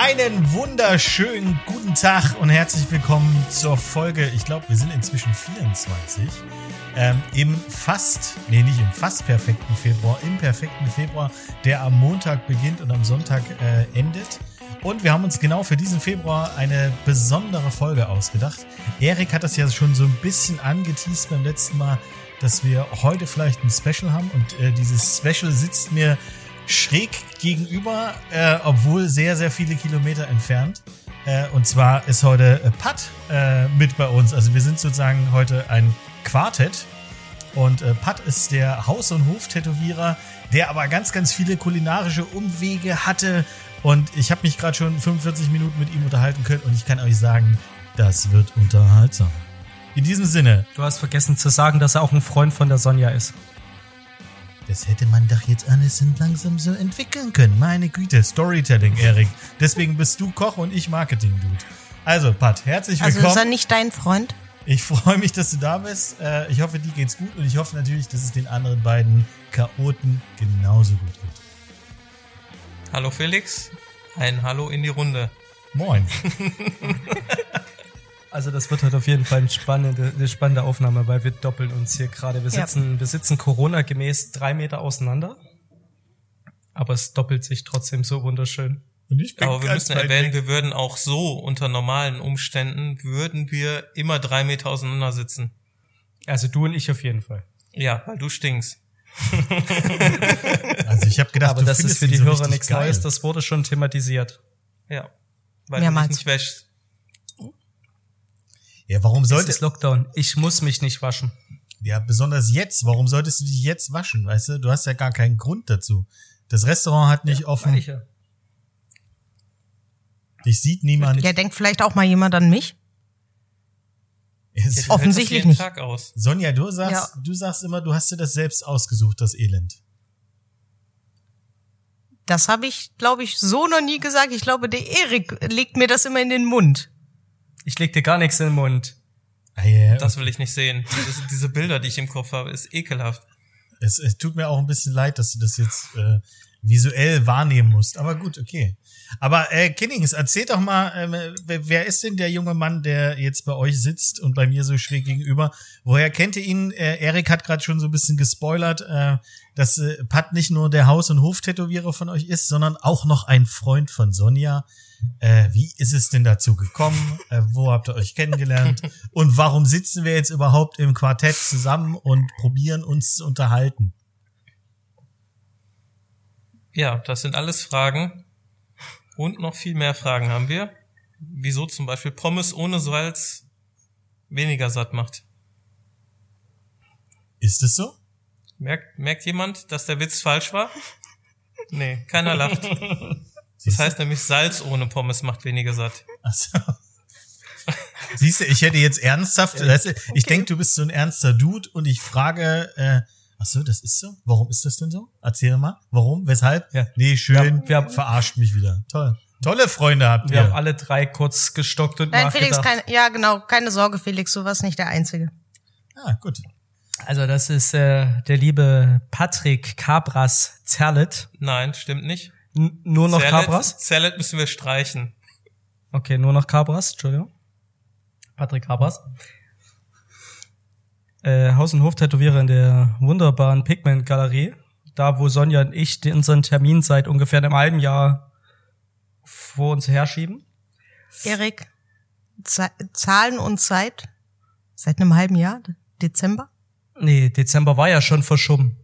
Einen wunderschönen guten Tag und herzlich willkommen zur Folge. Ich glaube, wir sind inzwischen 24. Ähm, Im fast, nee, nicht im fast perfekten Februar, im perfekten Februar, der am Montag beginnt und am Sonntag äh, endet. Und wir haben uns genau für diesen Februar eine besondere Folge ausgedacht. Erik hat das ja schon so ein bisschen angeteased beim letzten Mal, dass wir heute vielleicht ein Special haben. Und äh, dieses Special sitzt mir schräg gegenüber, äh, obwohl sehr, sehr viele Kilometer entfernt. Äh, und zwar ist heute äh, Pat äh, mit bei uns. Also wir sind sozusagen heute ein Quartett. Und äh, Pat ist der Haus- und Hof-Tätowierer, der aber ganz, ganz viele kulinarische Umwege hatte. Und ich habe mich gerade schon 45 Minuten mit ihm unterhalten können und ich kann euch sagen, das wird unterhaltsam. In diesem Sinne. Du hast vergessen zu sagen, dass er auch ein Freund von der Sonja ist. Das hätte man doch jetzt alles langsam so entwickeln können. Meine Güte, Storytelling, Erik. Deswegen bist du Koch und ich Marketing-Dude. Also, Pat, herzlich willkommen. Also ist er nicht dein Freund? Ich freue mich, dass du da bist. Äh, ich hoffe, dir geht's gut und ich hoffe natürlich, dass es den anderen beiden Chaoten genauso gut geht. Hallo Felix, ein Hallo in die Runde. Moin. Also das wird halt auf jeden Fall eine spannende, eine spannende Aufnahme, weil wir doppeln uns hier gerade. Wir Ja. sitzen, wir sitzen Corona-gemäß drei Meter auseinander. Aber es doppelt sich trotzdem so wunderschön. Und ich bin Aber wir müssen erwähnen, weg. wir würden auch so unter normalen Umständen, würden wir immer drei Meter auseinander sitzen. Also du und ich auf jeden Fall. Ja, weil du stinkst. Also ich habe gedacht, Aber du das ist für die so Hörer nichts geil. Neues, das wurde schon thematisiert. Ja. Weil du dich Mehrmals. nicht wäschst. Ja, warum Es sollte ist Lockdown. Ich muss mich nicht waschen. Ja, besonders jetzt. Warum solltest du dich jetzt waschen, weißt du? Du hast ja gar keinen Grund dazu. Das Restaurant hat nicht offen. Meine ich ja. Dich sieht niemand. Ja, denkt vielleicht auch mal jemand an mich? Es- Ja, Offensichtlich nicht. Tag aus. Sonja, du sagst, Ja. du sagst immer, du hast dir das selbst ausgesucht, das Elend. Das habe ich, glaube ich, so noch nie gesagt. Ich glaube, der Erik legt mir das immer in den Mund. Ich leg dir gar nichts in den Mund. Ah, ja. Das will ich nicht sehen. Diese, diese Bilder, die ich im Kopf habe, ist ekelhaft. Es, es tut mir auch ein bisschen leid, dass du das jetzt äh, visuell wahrnehmen musst. Aber gut, okay. Aber äh, Kinnings, erzähl doch mal, wer, wer ist denn der junge Mann, der jetzt bei euch sitzt und bei mir so schräg gegenüber? Woher kennt ihr ihn? Äh, Erik hat gerade schon so ein bisschen gespoilert, äh, dass äh, Pat nicht nur der Haus- und Hoftätowierer von euch ist, sondern auch noch ein Freund von Sonja. Äh, wie ist es denn dazu gekommen? Äh, wo habt ihr euch kennengelernt? Und warum sitzen wir jetzt überhaupt im Quartett zusammen und probieren uns zu unterhalten? Ja, das sind alles Fragen. Und noch viel mehr Fragen haben wir. Wieso zum Beispiel Pommes ohne Salz weniger satt macht. Ist es so? Merkt, merkt jemand, dass der Witz falsch war? Nee, keiner lacht. Das heißt nämlich, Salz ohne Pommes macht weniger satt. Ach so. Siehst du, ich hätte jetzt ernsthaft, weißt du, ich denke, du bist so ein ernster Dude und ich frage, äh, ach so, das ist so? Warum ist das denn so? Erzähl mal. Warum? Weshalb? Ja. Nee, schön. Wir- wir haben- verarscht mich wieder. Toll. Tolle Freunde habt Wir haben ihr. alle drei kurz gestockt und Nein, Felix, nachgedacht. keine, ja, genau, keine Sorge, Felix, du warst nicht der Einzige. Ah, gut. Also das ist äh, der liebe Patrick Cabras Zerlet. Nein, stimmt nicht. N nur noch Zerlet- Cabras? Zerlet müssen wir streichen. Okay, nur noch Cabras, Entschuldigung. Patrick Cabras. Äh, Haus- und Hof-Tätowierer in der wunderbaren Pigment-Galerie. Da, wo Sonja und ich den- unseren Termin seit ungefähr einem halben Jahr vor uns herschieben. Erik, Zahlen und Zeit seit einem halben Jahr, Dezember? Nee, Dezember war ja schon verschoben.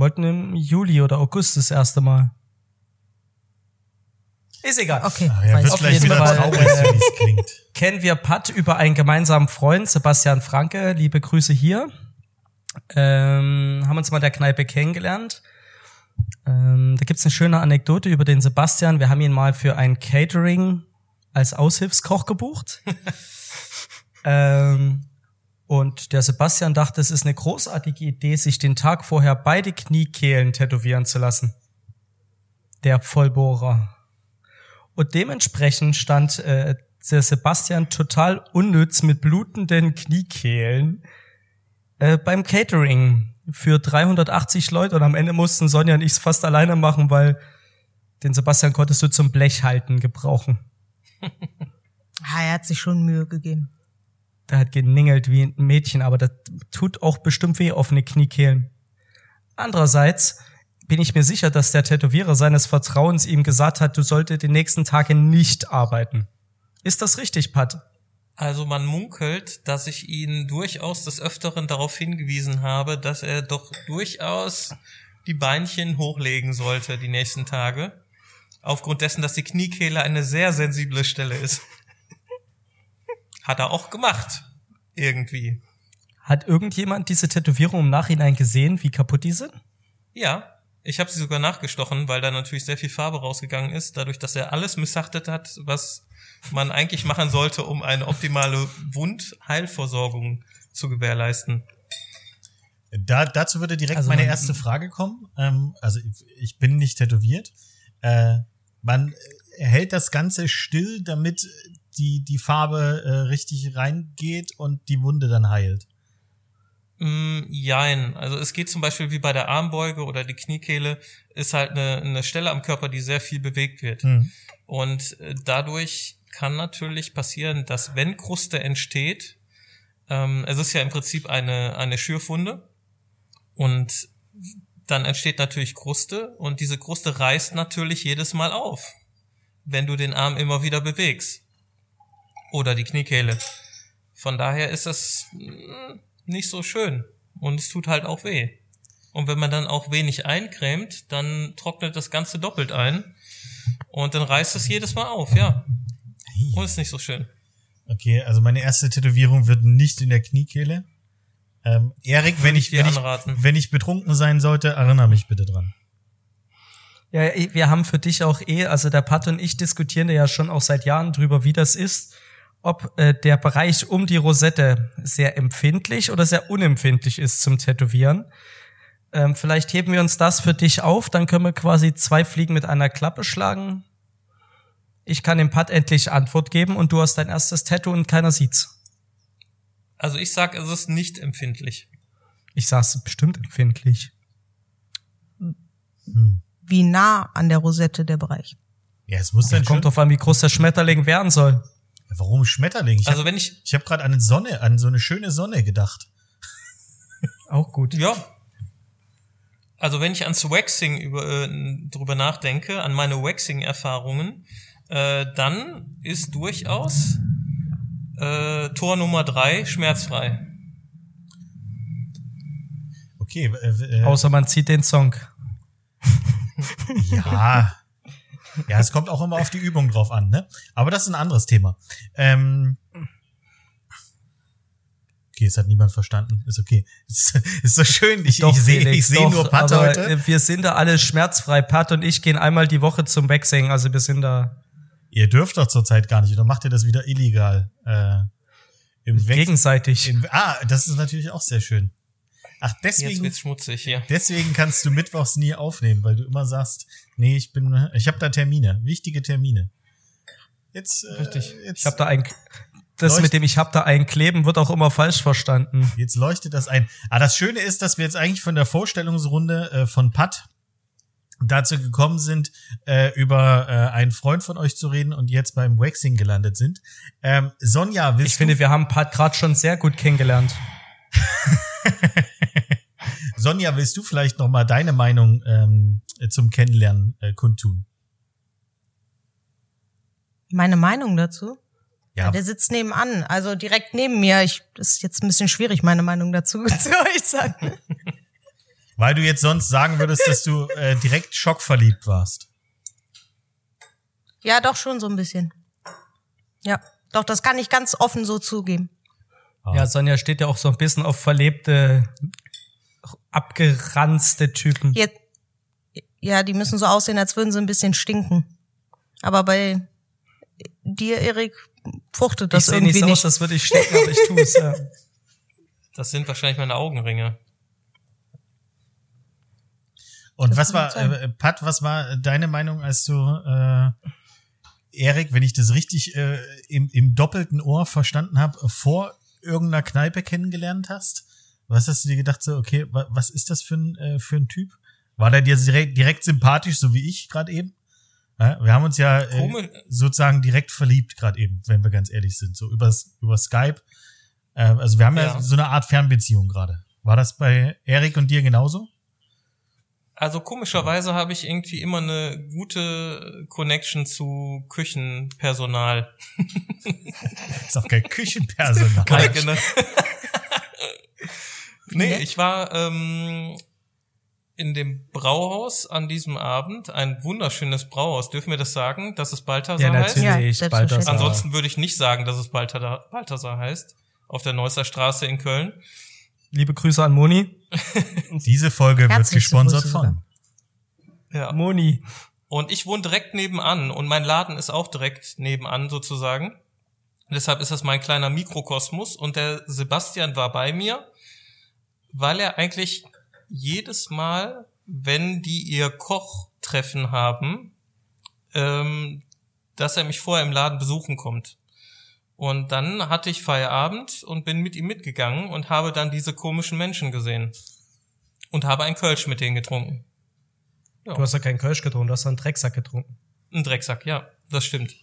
Wollten im Juli oder August das erste Mal. Ist egal. Okay, Ah, ja, wird auf gleich jeden wieder Fall, traurig, äh, wie es klingt. kennen wir Pat über einen gemeinsamen Freund, Sebastian Franke. Liebe Grüße hier. Ähm, haben uns mal in der Kneipe kennengelernt. Ähm, da gibt's eine schöne Anekdote über den Sebastian. Wir haben ihn mal für ein Catering als Aushilfskoch gebucht. ähm, und der Sebastian dachte, es ist eine großartige Idee, sich den Tag vorher beide Kniekehlen tätowieren zu lassen. Der Vollbohrer. Und dementsprechend stand äh, der Sebastian total unnütz mit blutenden Kniekehlen äh, beim Catering. für 380 Leute und am Ende mussten Sonja und ich es fast alleine machen, weil den Sebastian konntest du zum Blechhalten gebrauchen. Ah, er hat sich schon Mühe gegeben. Der hat geningelt wie ein Mädchen, aber das tut auch bestimmt weh, offene Kniekehlen. Andererseits bin ich mir sicher, dass der Tätowierer seines Vertrauens ihm gesagt hat, du solltest die nächsten Tage nicht arbeiten. Ist das richtig, Pat? Also man munkelt, dass ich ihn durchaus des Öfteren darauf hingewiesen habe, dass er doch durchaus die Beinchen hochlegen sollte die nächsten Tage. Aufgrund dessen, dass die Kniekehle eine sehr sensible Stelle ist. Hat er auch gemacht. Irgendwie. Hat irgendjemand diese Tätowierung im Nachhinein gesehen, wie kaputt die sind? Ja, ich habe sie sogar nachgestochen, weil da natürlich sehr viel Farbe rausgegangen ist, dadurch, dass er alles missachtet hat, was man eigentlich machen sollte, um eine optimale Wundheilversorgung zu gewährleisten. Da, dazu würde direkt Also meine man- erste Frage kommen. Ähm, also ich, ich bin nicht tätowiert. Äh, man hält das Ganze still, damit die, die Farbe äh, richtig reingeht und die Wunde dann heilt. Mm, jein. Also es geht zum Beispiel wie bei der Armbeuge oder die Kniekehle, ist halt eine, eine Stelle am Körper, die sehr viel bewegt wird. Hm. Und äh, dadurch kann natürlich passieren, dass wenn Kruste entsteht, ähm, es ist ja im Prinzip eine, eine Schürfwunde und dann entsteht natürlich Kruste und diese Kruste reißt natürlich jedes Mal auf, wenn du den Arm immer wieder bewegst. Oder die Kniekehle. Von daher ist das mm, nicht so schön und es tut halt auch weh. Und wenn man dann auch wenig eincremt, dann trocknet das Ganze doppelt ein und dann reißt es jedes Mal auf, ja. Und ist nicht so schön. Okay, also meine erste Tätowierung wird nicht in der Kniekehle. Ähm, Erik, wenn ich, wenn ich, wenn ich betrunken sein sollte, erinnere mich bitte dran. Ja, eh, wir haben für dich auch eh, also der Pat und ich diskutieren ja schon auch seit Jahren drüber, wie das ist, ob äh, der Bereich um die Rosette sehr empfindlich oder sehr unempfindlich ist zum Tätowieren. Ähm, vielleicht heben wir uns das für dich auf, dann können wir quasi zwei Fliegen mit einer Klappe schlagen. Ich kann dem Pat endlich Antwort geben und du hast dein erstes Tattoo und keiner sieht's. Also ich sag, es ist nicht empfindlich. Ich sag's bestimmt empfindlich. Hm. Wie nah an der Rosette der Bereich. Ja, es muss dann Kommt schon. drauf an, wie groß der Schmetterling werden soll. Warum Schmetterling? Ich Also hab, wenn ich, ich habe gerade an eine Sonne, an so eine schöne Sonne gedacht. Auch gut. ja. Also wenn ich ans Waxing über, äh, drüber nachdenke, an meine Waxing-Erfahrungen, äh, dann ist durchaus äh, Tor Nummer drei schmerzfrei. Okay, äh, äh, Außer man zieht den Song. ja. Ja, es kommt auch immer auf die Übung drauf an, ne? Aber das ist ein anderes Thema. Ähm, okay, es hat niemand verstanden. Ist okay. Ist, ist so schön. Ich, ich sehe ich Felix, seh doch, nur Pat heute. äh, Wir sind da alle schmerzfrei. Pat und ich gehen einmal die Woche zum Waxing. Also wir sind da Ihr dürft doch zurzeit gar nicht, oder macht ihr das wieder illegal? Äh, im gegenseitig. in, Ah, das ist natürlich auch sehr schön. Ach, Jetzt deswegen, wird's schmutzig hier. deswegen kannst du mittwochs nie aufnehmen, weil du immer sagst, nee, ich bin, ich habe da Termine, wichtige Termine. Jetzt, äh, Richtig. Jetzt, Ich habe da ein das mit dem ich hab da ein kleben wird auch immer falsch verstanden. Jetzt leuchtet das ein. Ah, das Schöne ist, dass wir jetzt eigentlich von der Vorstellungsrunde äh, von Pat dazu gekommen sind, äh, über äh, einen Freund von euch zu reden und jetzt beim Waxing gelandet sind. Ähm, Sonja, willst Ich finde, wir haben Pat gerade schon sehr gut kennengelernt. Sonja, willst du vielleicht noch mal deine Meinung ähm, zum Kennenlernen äh, kundtun? Meine Meinung dazu? Ja, Der sitzt nebenan, also direkt neben mir. Ich, das ist jetzt ein bisschen schwierig, meine Meinung dazu zu euch sagen. weil du jetzt sonst sagen würdest, dass du äh, direkt schockverliebt warst. Ja, doch schon so ein bisschen. Ja, doch, das kann ich ganz offen so zugeben. Ah. Ja, Sonja steht ja auch so ein bisschen auf verlebte, abgeranzte Typen. Jetzt, ja, die müssen so aussehen, als würden sie ein bisschen stinken. Aber bei dir, Erik, fruchtet das ich sehe irgendwie nicht so nicht. aus, als würde ich stecken, aber ich tue es. Ja. Das sind wahrscheinlich meine Augenringe. Und Das was war, äh, Pat, was war deine Meinung, als du äh, Erik, wenn ich das richtig äh, im, im doppelten Ohr verstanden habe, vor irgendeiner Kneipe kennengelernt hast? Was hast du dir gedacht, so, okay, wa was ist das für ein, äh, für ein Typ? War der dir direkt, direkt sympathisch, so wie ich gerade eben? Ja, wir haben uns ja äh, sozusagen direkt verliebt gerade eben, wenn wir ganz ehrlich sind, so übers, über Skype. Äh, also wir haben ja. Ja. so eine Art Fernbeziehung gerade. War das bei Erik und dir genauso? Also komischerweise habe ich irgendwie immer eine gute Connection zu Küchenpersonal. Ist auch kein Küchenpersonal. Eigene. nee, ich war ähm, in dem Brauhaus an diesem Abend. Ein wunderschönes Brauhaus. Dürfen wir das sagen, dass es Balthasar Ja, heißt? Ja, natürlich. selbstverständlich. Balthasar. Ansonsten würde ich nicht sagen, dass es Balthasar, Balthasar heißt. Auf der Neusser Straße in Köln. Liebe Grüße an Moni. Diese Folge wird gesponsert von. Ja. Moni. Und ich wohne direkt nebenan und mein Laden ist auch direkt nebenan sozusagen. Deshalb ist das mein kleiner Mikrokosmos und der Sebastian war bei mir, weil er eigentlich jedes Mal, wenn die ihr Kochtreffen haben, ähm, dass er mich vorher im Laden besuchen kommt. Und dann hatte ich Feierabend und bin mit ihm mitgegangen und habe dann diese komischen Menschen gesehen. Und habe ein Kölsch mit denen getrunken. Du hast ja keinen Kölsch getrunken, du hast einen Drecksack getrunken. Ein Drecksack, ja, das stimmt.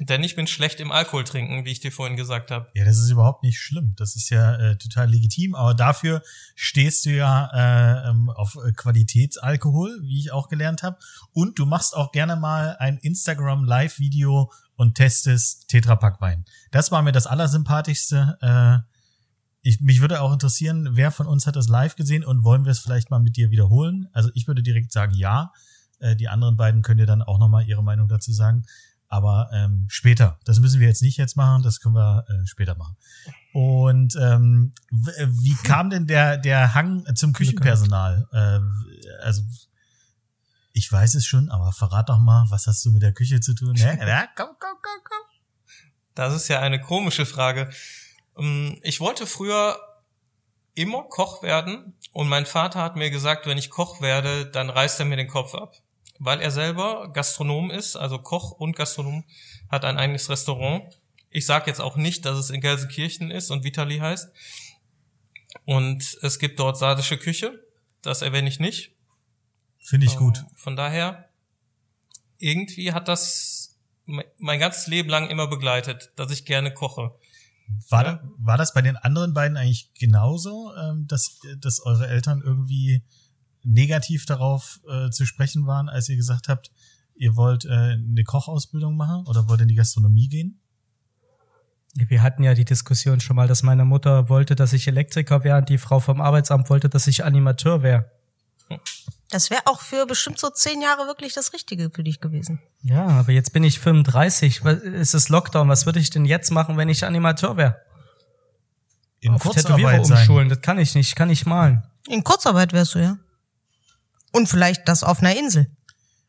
Denn ich bin schlecht im Alkohol trinken, wie ich dir vorhin gesagt habe. Ja, das ist überhaupt nicht schlimm. Das ist ja äh, total legitim. Aber dafür stehst du ja äh, ähm, auf äh, Qualitätsalkohol, wie ich auch gelernt habe. Und du machst auch gerne mal ein Instagram-Live-Video und testest Tetrapack-Wein. Das war mir das Allersympathischste. Äh, ich, mich würde auch interessieren, wer von uns hat das live gesehen und wollen wir es vielleicht mal mit dir wiederholen? Also ich würde direkt sagen, ja. Äh, die anderen beiden können dir dann auch noch mal ihre Meinung dazu sagen. Aber ähm, später. Das müssen wir jetzt nicht jetzt machen, das können wir äh, später machen. Und ähm, äh, wie kam denn der, der Hang zum Küchenpersonal? Äh, also ich weiß es schon, aber verrat doch mal, was hast du mit der Küche zu tun? Ja, ja, komm, komm, komm, komm. Das ist ja eine komische Frage. Ähm, Ich wollte früher immer Koch werden und mein Vater hat mir gesagt, wenn ich Koch werde, dann reißt er mir den Kopf ab. Weil er selber Gastronom ist, also Koch und Gastronom, hat ein eigenes Restaurant. Ich sage jetzt auch nicht, dass es in Gelsenkirchen ist und Vitali heißt. Und es gibt dort sardische Küche. Das erwähne ich nicht. Finde ich gut. Ähm, Von daher, irgendwie hat das me- mein ganzes Leben lang immer begleitet, dass ich gerne koche. War, ja. war das bei den anderen beiden eigentlich genauso, ähm, dass, dass eure Eltern irgendwie negativ darauf äh, zu sprechen waren, als ihr gesagt habt, ihr wollt äh, eine Kochausbildung machen oder wollt in die Gastronomie gehen? Wir hatten ja die Diskussion schon mal, dass meine Mutter wollte, dass ich Elektriker wäre und die Frau vom Arbeitsamt wollte, dass ich Animateur wäre. Das wäre auch für bestimmt so zehn Jahre wirklich das Richtige für dich gewesen. Ja, aber jetzt bin ich 35. Was- Es ist Lockdown. Was würde ich denn jetzt machen, wenn ich Animateur wäre? In Auf Tätowierer Kurzarbeit sein. umschulen. Das kann ich nicht. Ich kann nicht malen. In Kurzarbeit wärst du, ja. Und vielleicht das auf einer Insel.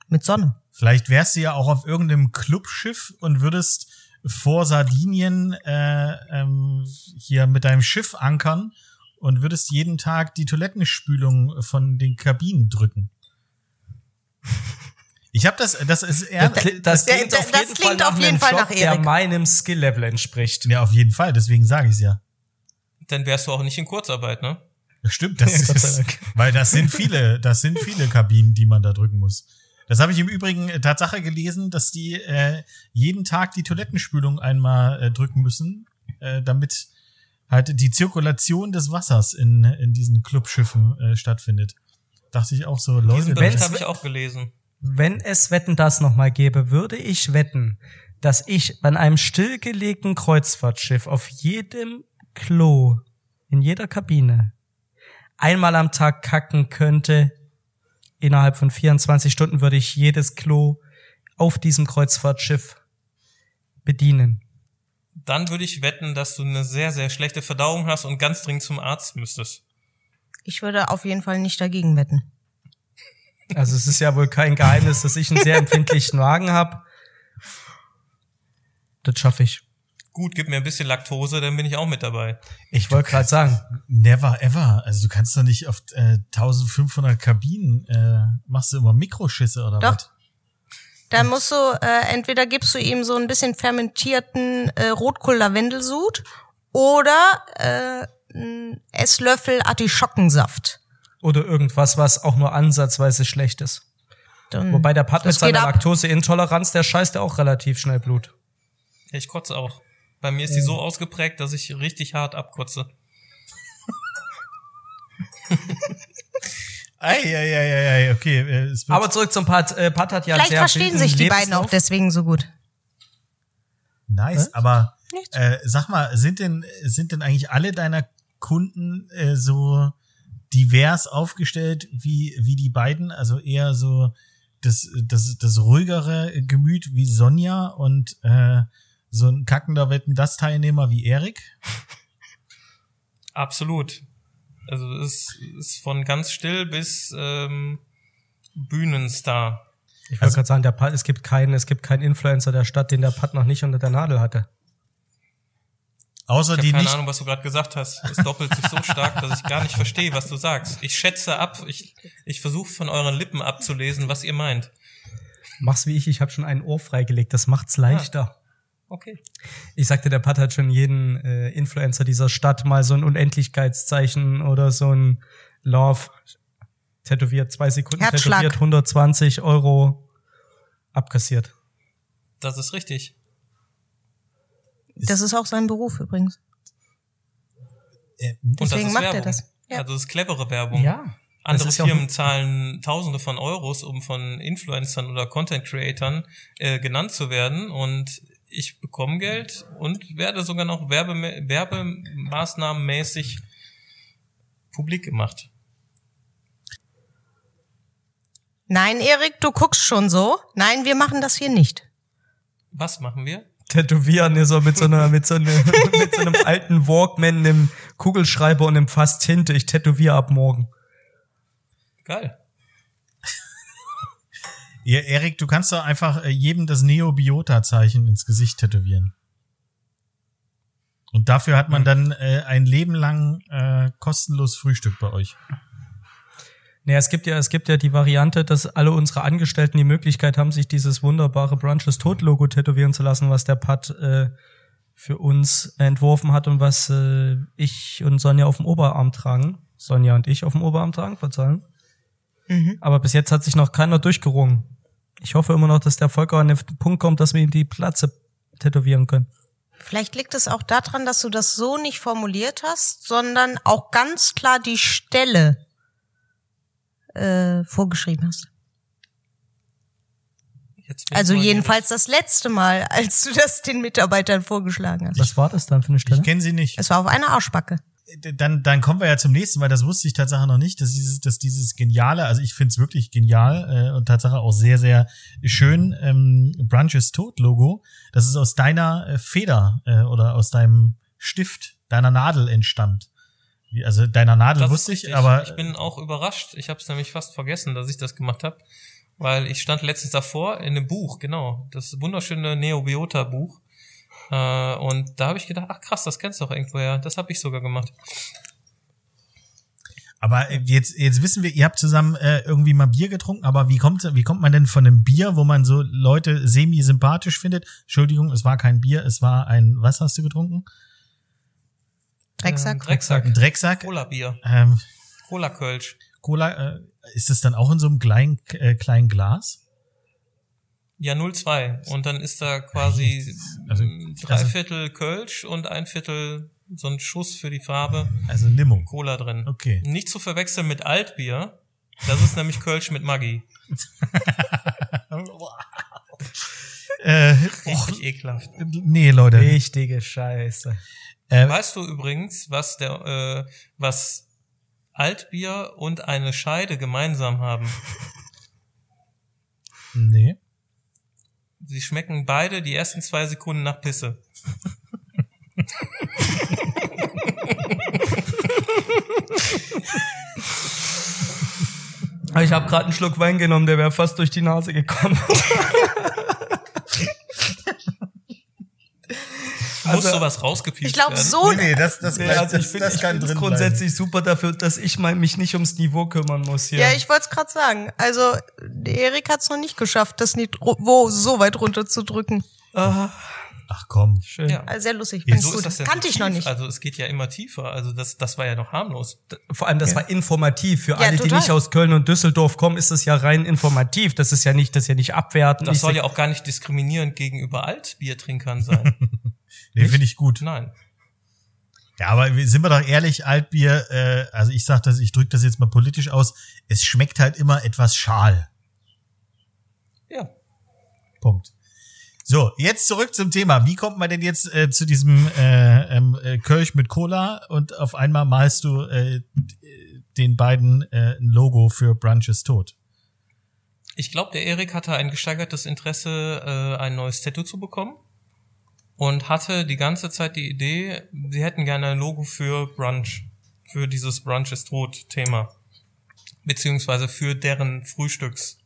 Mit Sonne. Vielleicht wärst du ja auch auf irgendeinem Clubschiff und würdest vor Sardinien äh, ähm, hier mit deinem Schiff ankern und würdest jeden Tag die Toilettenspülung von den Kabinen drücken. Ich habe das, das ist eher, Das, das Der- klingt der- auf das jeden klingt Fall nach auf jeden einem Fall Job, nach der Erik. meinem Skill-Level entspricht. ja auf jeden Fall, deswegen sage ich es ja. Dann wärst du auch nicht in Kurzarbeit, ne? Stimmt, das Ja, ist, weil das sind viele, das sind viele Kabinen, die man da drücken muss. Das habe ich im Übrigen äh, Tatsache gelesen, dass die äh, jeden Tag die Toilettenspülung einmal äh, drücken müssen, äh, damit halt die Zirkulation des Wassers in, in diesen Clubschiffen äh, stattfindet. Dachte ich auch so, Leute, Diesen das Bericht habe ich auch gelesen. Wenn es Wetten das nochmal gäbe, würde ich wetten, dass ich an einem stillgelegten Kreuzfahrtschiff auf jedem Klo, in jeder Kabine, einmal am Tag kacken könnte. Innerhalb von 24 Stunden würde ich jedes Klo auf diesem Kreuzfahrtschiff bedienen. Dann würde ich wetten, dass du eine sehr, sehr schlechte Verdauung hast und ganz dringend zum Arzt müsstest. Ich würde auf jeden Fall nicht dagegen wetten. Also es ist ja wohl kein Geheimnis, dass ich einen sehr empfindlichen Magen habe. Das schaffe ich. Gut, gib mir ein bisschen Laktose, dann bin ich auch mit dabei. Ich wollte gerade sagen, never ever. Also du kannst doch nicht auf äh, 1500 Kabinen äh, machst du immer Mikroschisse oder Doch. was? Da musst du, äh, entweder gibst du ihm so ein bisschen fermentierten äh, Rotkohl-Lavendelsud oder äh, einen Esslöffel Artischockensaft. Oder irgendwas, was auch nur ansatzweise schlecht ist. Dann, Wobei der Pat mit seiner. Laktoseintoleranz, der scheißt ja auch relativ schnell Blut. Ich kotze auch. Bei mir ist die so ausgeprägt, dass ich richtig hart abkotze. Eieieiei, okay. äh, Es wird, Aber zurück zum Pat. Äh, Pat hat ja Vielleicht sehr verstehen sich die beiden auch deswegen so gut. nice, aber Nichts. äh, sag mal, sind denn, sind denn eigentlich alle deiner Kunden äh, so divers aufgestellt wie, wie die beiden? Also eher so das, das, das ruhigere Gemüt wie Sonja und äh, so ein kackender Wetten das Teilnehmer wie Erik? Absolut. Also es ist von ganz still bis ähm, Bühnenstar. Ich wollte gerade sagen, der Pat, es gibt keinen, es gibt keinen Influencer der Stadt, den der Pat noch nicht unter der Nadel hatte. Außer Ich habe die keine nicht. Ahnung, was du gerade gesagt hast. Es doppelt sich so stark, dass ich gar nicht verstehe, was du sagst. Ich schätze ab, ich, ich versuche von euren Lippen abzulesen, was ihr meint. Mach's wie ich, ich habe schon ein Ohr freigelegt, das macht's leichter. Okay. Ich sagte, der Pat hat schon jeden äh, Influencer dieser Stadt mal so ein Unendlichkeitszeichen oder so ein Love tätowiert, zwei Sekunden Herzschlag. tätowiert, 120 Euro abkassiert. Das ist richtig. Das ist auch sein Beruf übrigens. Äh, Und das Deswegen ist macht er Werbung. das. Ja. Also das ist clevere Werbung. Ja. Andere ja Firmen zahlen Tausende von Euros, um von Influencern oder Content Creatern äh, genannt zu werden. Und ich bekomme Geld und werde sogar noch Werbe werbemaßnahmenmäßig publik gemacht. Nein, Erik, du guckst schon so. Nein, wir machen das hier nicht. Was machen wir? Tätowieren hier so mit so einer, mit so einem, mit so einem alten Walkman, einem Kugelschreiber und einem Fass Tinte. Ich tätowiere ab morgen. Geil. Ja, Erik, du kannst doch einfach äh, jedem das Neobiota-Zeichen ins Gesicht tätowieren. Und dafür hat man dann äh, ein Leben lang äh, kostenlos Frühstück bei euch. Naja, es gibt ja, es gibt ja die Variante, dass alle unsere Angestellten die Möglichkeit haben, sich dieses wunderbare Brunches Tod Logo tätowieren zu lassen, was der Pat äh, für uns entworfen hat und was äh, ich und Sonja auf dem Oberarm tragen. Sonja und ich auf dem Oberarm tragen, verzeihen. Aber bis jetzt hat sich noch keiner durchgerungen. Ich hoffe immer noch, dass der Volker an den Punkt kommt, dass wir ihm die Platze tätowieren können. Vielleicht liegt es auch daran, dass du das so nicht formuliert hast, sondern auch ganz klar die Stelle äh, vorgeschrieben hast. Also jedenfalls das letzte Mal, als du das den Mitarbeitern vorgeschlagen hast. Was war das dann für eine Stelle? Ich kenne sie nicht. Es war auf einer Arschbacke. Dann, dann kommen wir ja zum nächsten, weil das wusste ich Tatsache noch nicht, dass dieses, dass dieses geniale, also ich finde es wirklich genial äh, und Tatsache auch sehr, sehr schön, ähm, Brunches Tod-Logo, das ist aus deiner äh, Feder äh, oder aus deinem Stift, deiner Nadel entstammt. Wie- Also deiner Nadel Das wusste ich, aber ich bin auch überrascht. Ich habe es nämlich fast vergessen, dass ich das gemacht habe, weil ich stand letztens davor in einem Buch, genau, das wunderschöne Neobiota Buch. Äh, und da habe ich gedacht, ach krass, das kennst du doch irgendwoher. Das habe ich sogar gemacht. Aber jetzt, jetzt wissen wir, ihr habt zusammen äh, irgendwie mal Bier getrunken, aber wie kommt, wie kommt man denn von einem Bier, wo man so Leute semi-sympathisch findet? Entschuldigung, es war kein Bier, es war ein, was hast du getrunken? Drecksack. Ähm, Drecksack. Ein Drecksack. Cola-Bier. Ähm, Cola-Kölsch. Cola, äh, ist das dann auch in so einem kleinen, äh, kleinen Glas? Ja, 0,2. Und dann ist da quasi Also- drei Viertel Kölsch und ein Viertel so ein Schuss für die Farbe Also Limo. Cola drin. Okay. Nicht zu verwechseln mit Altbier. Das ist nämlich Kölsch mit Maggi. Äh, Richtig ekelhaft. nee, Leute. Richtige Scheiße. Äh, Weißt du übrigens, was der, äh, was Altbier und eine Scheide gemeinsam haben? nee. Sie schmecken beide die ersten zwei Sekunden nach Pisse. Ich habe gerade einen Schluck Wein genommen, der wäre fast durch die Nase gekommen. Muss Also- sowas rausgepiepst Ich glaube, werden? so Nee, nee, das, das, Nee, bleibt, also ich das, finde das ich kann find's drin grundsätzlich super dafür, dass ich mein, mich nicht ums Niveau kümmern muss hier. Ja, ich wollte es gerade sagen. Also, Erik hat es noch nicht geschafft, das Niveau so weit runterzudrücken. Ah, Ach komm. Schön. Ja. Sehr lustig. Ja, Ganz So gut. das denn Kannte so ich noch nicht. Also es geht ja immer tiefer. Also das, das war ja noch harmlos. Vor allem, das war informativ. Für Ja, alle, die total. nicht aus Köln und Düsseldorf kommen, ist es ja rein informativ. Das ist ja nicht, das ist ja nicht abwertend. Das Ich soll ja auch gar nicht diskriminierend gegenüber Altbiertrinkern sein. Nee, finde ich gut. Nein. Ja, aber sind wir doch ehrlich, Altbier, äh, also ich sag das, ich drücke das jetzt mal politisch aus, es schmeckt halt immer etwas schal. Ja. Punkt. So, jetzt zurück zum Thema. Wie kommt man denn jetzt äh, zu diesem äh, ähm, äh, Kölsch mit Cola und auf einmal malst du äh, den beiden äh, ein Logo für Brunch ist tot? Ich glaube, der Erik hatte ein gesteigertes Interesse, äh, ein neues Tattoo zu bekommen. Und hatte die ganze Zeit die Idee, sie hätten gerne ein Logo für Brunch. Für dieses Brunch ist tot Thema. Beziehungsweise für deren Frühstücks.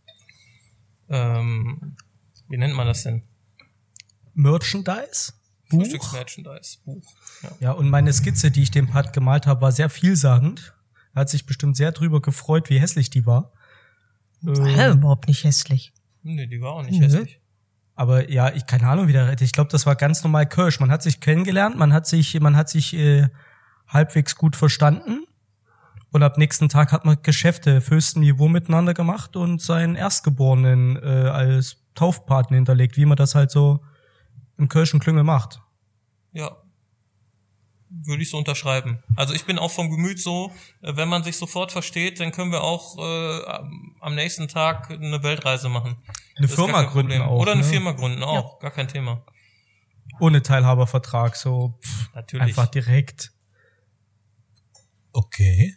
Ähm, wie nennt man das denn? Merchandise? Buch? Frühstücksmerchandise. Buch. Ja. Ja, und meine Skizze, die ich dem Pat gemalt habe, war sehr vielsagend. Er hat sich bestimmt sehr drüber gefreut, wie hässlich die war. Äh, überhaupt nicht hässlich. Nee, die war auch nicht Nö. hässlich. Aber ja, ich keine Ahnung, wie der rettet. Ich glaube, das war ganz normal Kirsch. Man hat sich kennengelernt, man hat sich, man hat sich äh, halbwegs gut verstanden. Und ab nächsten Tag hat man Geschäfte auf höchstem Niveau miteinander gemacht und seinen Erstgeborenen äh, als Taufpaten hinterlegt, wie man das halt so im Kölschen Klüngel macht. Ja. Würde ich so unterschreiben. Also ich bin auch vom Gemüt so, äh, wenn man sich sofort versteht, dann können wir auch äh, am- nächsten Tag eine Weltreise machen. Eine Das ist Firma gründen Problem. auch. Oder eine ne? Firma gründen auch, gar kein Thema. Ohne Teilhabervertrag, so pff, Natürlich. einfach direkt. Okay.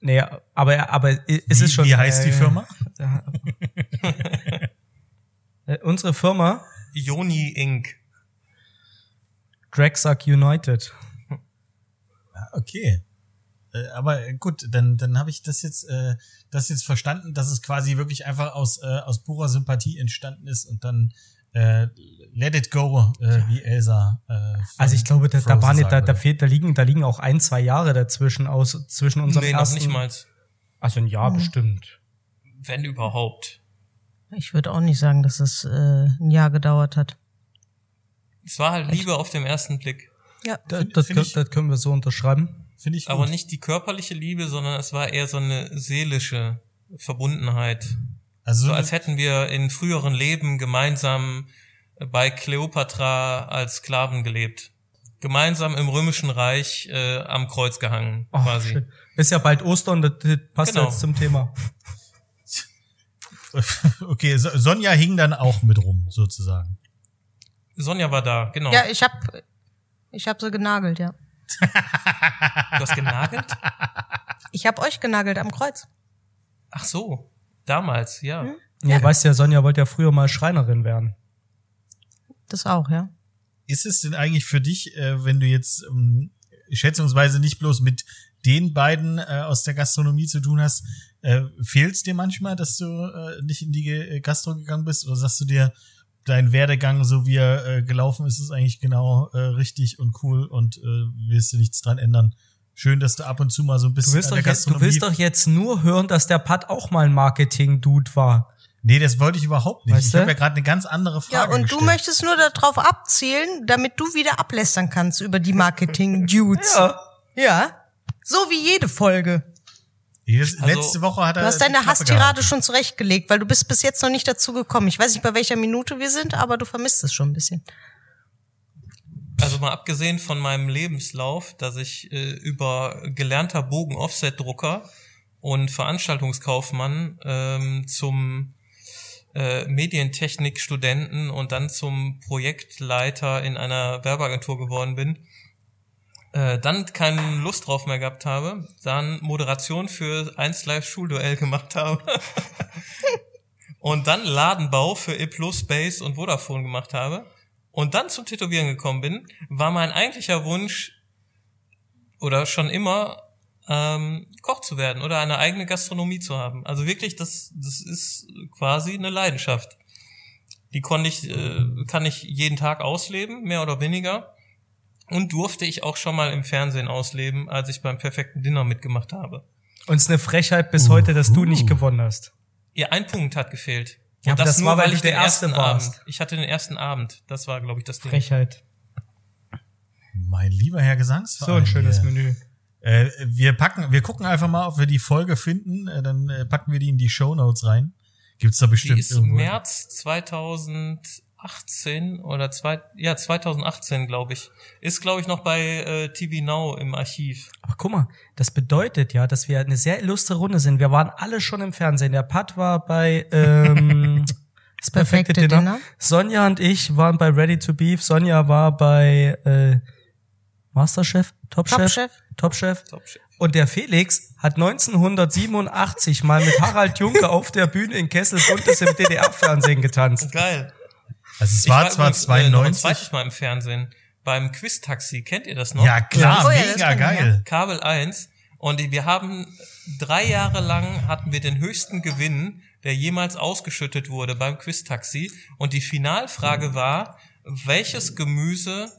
Nee, aber, aber es Wie, ist schon. wie heißt die äh, Firma? Äh, Unsere Firma, Ioni Inc. Dragsuck United. Okay. Äh, aber äh, gut, dann, dann habe ich das jetzt, äh, das jetzt verstanden, dass es quasi wirklich einfach aus, äh, aus purer Sympathie entstanden ist und dann äh, let it go, äh, wie Elsa. Äh, Also ich glaube, da, da Frozen war nicht, da, sagen da würde. fehlt, da liegen, da liegen auch ein, zwei Jahre dazwischen aus, zwischen unserem Nee, noch ersten. nicht mal. Also ein Jahr bestimmt. Wenn überhaupt. Ich würde auch nicht sagen, dass es äh, ein Jahr gedauert hat. Es war halt Liebe auf den ersten Blick. Ja. Das, Find- das, find ich- das können wir so unterschreiben. Finde ich Aber gut. nicht die körperliche Liebe, sondern es war eher so eine seelische Verbundenheit. Also So als hätten wir in früheren Leben gemeinsam bei Kleopatra als Sklaven gelebt. Gemeinsam im Römischen Reich äh, am Kreuz gehangen, Oh, quasi. schön. Ist ja bald Ostern, das, das passt Genau. jetzt zum Thema. okay, So- Sonja hing dann auch mit rum, sozusagen. Sonja war da, genau. Ja, ich hab, ich hab sie genagelt, ja. Du hast genagelt? Ich hab euch genagelt am Kreuz. Ach so, damals, ja. Hm? Ja, weißt ja, Sonja wollte ja früher mal Schreinerin werden. Das auch, ja. Ist es denn eigentlich für dich, äh, wenn du jetzt ähm, schätzungsweise nicht bloß mit den beiden äh, aus der Gastronomie zu tun hast, äh, fehlt es dir manchmal, dass du äh, nicht in die Gastro gegangen bist? Oder sagst du dir, dein Werdegang, so wie er äh, gelaufen ist, ist eigentlich genau äh, richtig und cool und äh, willst du nichts dran ändern? Schön, dass du ab und zu mal so ein Du bisschen willst, an doch jetzt, du willst doch jetzt nur hören, dass der Pat auch mal ein Marketing-Dude war. nee, das wollte ich überhaupt nicht. Weißt ich du? habe ja gerade eine ganz andere Frage Ja, und gestellt. du möchtest nur darauf abzielen, damit du wieder ablästern kannst über die Marketing-Dudes. Ja. ja. So wie jede Folge. Nee, das, Also, letzte Woche hat er Du hast die deine Hasstirade schon zurechtgelegt, weil du bist bis jetzt noch nicht dazu gekommen. Ich weiß nicht, bei welcher Minute wir sind, aber du vermisst es schon ein bisschen. Also mal abgesehen von meinem Lebenslauf, dass ich äh, über gelernter Bogen-Offset-Drucker und Veranstaltungskaufmann ähm, zum äh, Medientechnik-Studenten und dann zum Projektleiter in einer Werbeagentur geworden bin, äh, dann keine Lust drauf mehr gehabt habe, dann Moderation für 1 Live Schulduell gemacht habe und dann Ladenbau für E Plus, Base und Vodafone gemacht habe und dann zum Tätowieren gekommen bin, war mein eigentlicher Wunsch oder schon immer ähm, Koch zu werden oder eine eigene Gastronomie zu haben. Also wirklich, das, das ist quasi eine Leidenschaft. Die konnte ich, äh, kann ich jeden Tag ausleben, mehr oder weniger. Und durfte ich auch schon mal im Fernsehen ausleben, als ich beim perfekten Dinner mitgemacht habe. Und es ist eine Frechheit bis heute, dass du nicht gewonnen hast. Ja, ein Punkt hat gefehlt. Ja, Und aber das war, weil ich du der den Erste ersten warst. Abend. Ich hatte den ersten Abend. Das war, glaube ich, das Ding. Frechheit. Mein lieber Herr Gesangsverein. hier. Menü. Äh, wir packen, wir gucken einfach mal, ob wir die Folge finden. Äh, dann äh, packen wir die in die Show Notes rein. Gibt's da Die bestimmt ist irgendwo. März 2018 oder zwei, ja 2018 glaube ich. Ist glaube ich noch bei äh, TV Now im Archiv. Aber guck mal, das bedeutet ja, dass wir eine sehr illustre Runde sind. Wir waren alle schon im Fernsehen. Der Pat war bei ähm, das perfekte, Perfekte Dinner. Dinner. Sonja und ich waren bei Ready to Beef. Sonja war bei äh, Masterchef, Topchef, Topchef. Topchef. Top-Chef. Und der Felix hat 1987 mal mit Harald Junke auf der Bühne in Kessel Buntes im DDR-Fernsehen getanzt. Geil. Also es Ich war zwar übrigens, äh, noch ein 92. zweites Mal im Fernsehen beim Quiz-Taxi. Kennt ihr das noch? ja klar, Oh ja, mega ich, geil. Kabel 1 und wir haben drei Jahre lang hatten wir den höchsten Gewinn, der jemals ausgeschüttet wurde beim Quiz-Taxi und die Finalfrage war, welches Gemüse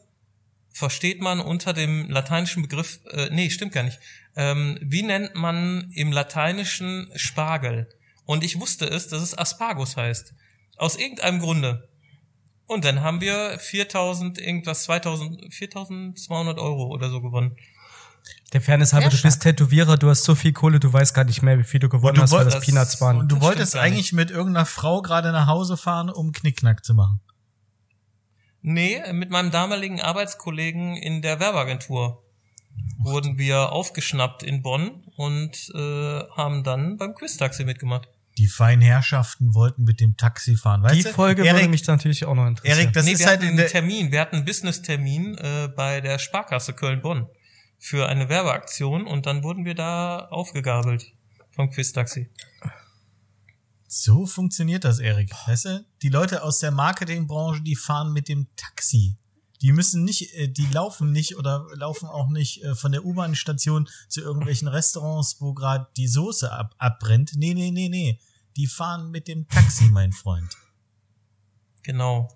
versteht man unter dem lateinischen Begriff, äh, nee, stimmt gar nicht, ähm, wie nennt man im Lateinischen Spargel? Und ich wusste es, dass es Aspargus heißt. Aus irgendeinem Grunde. Und dann haben wir 4000, irgendwas, 2000, 4200 Euro oder so gewonnen. Der Fairness Sehr du bist Tätowierer, du hast so viel Kohle, du weißt gar nicht mehr, wie viel du gewonnen du hast, weil das das- Peanuts waren. Und du Das wolltest eigentlich mit irgendeiner Frau gerade nach Hause fahren, um Knickknack zu machen. Nee, mit meinem damaligen Arbeitskollegen in der Werbeagentur wurden wir aufgeschnappt in Bonn und äh, haben dann beim Quiz-Taxi mitgemacht. Die feinen Herrschaften wollten mit dem Taxi fahren. Weißt Die du? Folge würde Erik, mich natürlich auch noch interessieren. Erik, das nee, ist wir halt hatten in einen Termin, wir hatten einen Business-Termin äh, bei der Sparkasse Köln-Bonn für eine Werbeaktion und dann wurden wir da aufgegabelt vom Quiz-Taxi. So funktioniert das, Erik. Weißt du? Die Leute aus der Marketingbranche, die fahren mit dem Taxi. Die müssen nicht, äh, die laufen nicht oder laufen auch nicht äh, von der U-Bahn-Station zu irgendwelchen Restaurants, wo gerade die Soße ab, abbrennt. Nee, nee, nee, nee. Die fahren mit dem Taxi, mein Freund. Genau.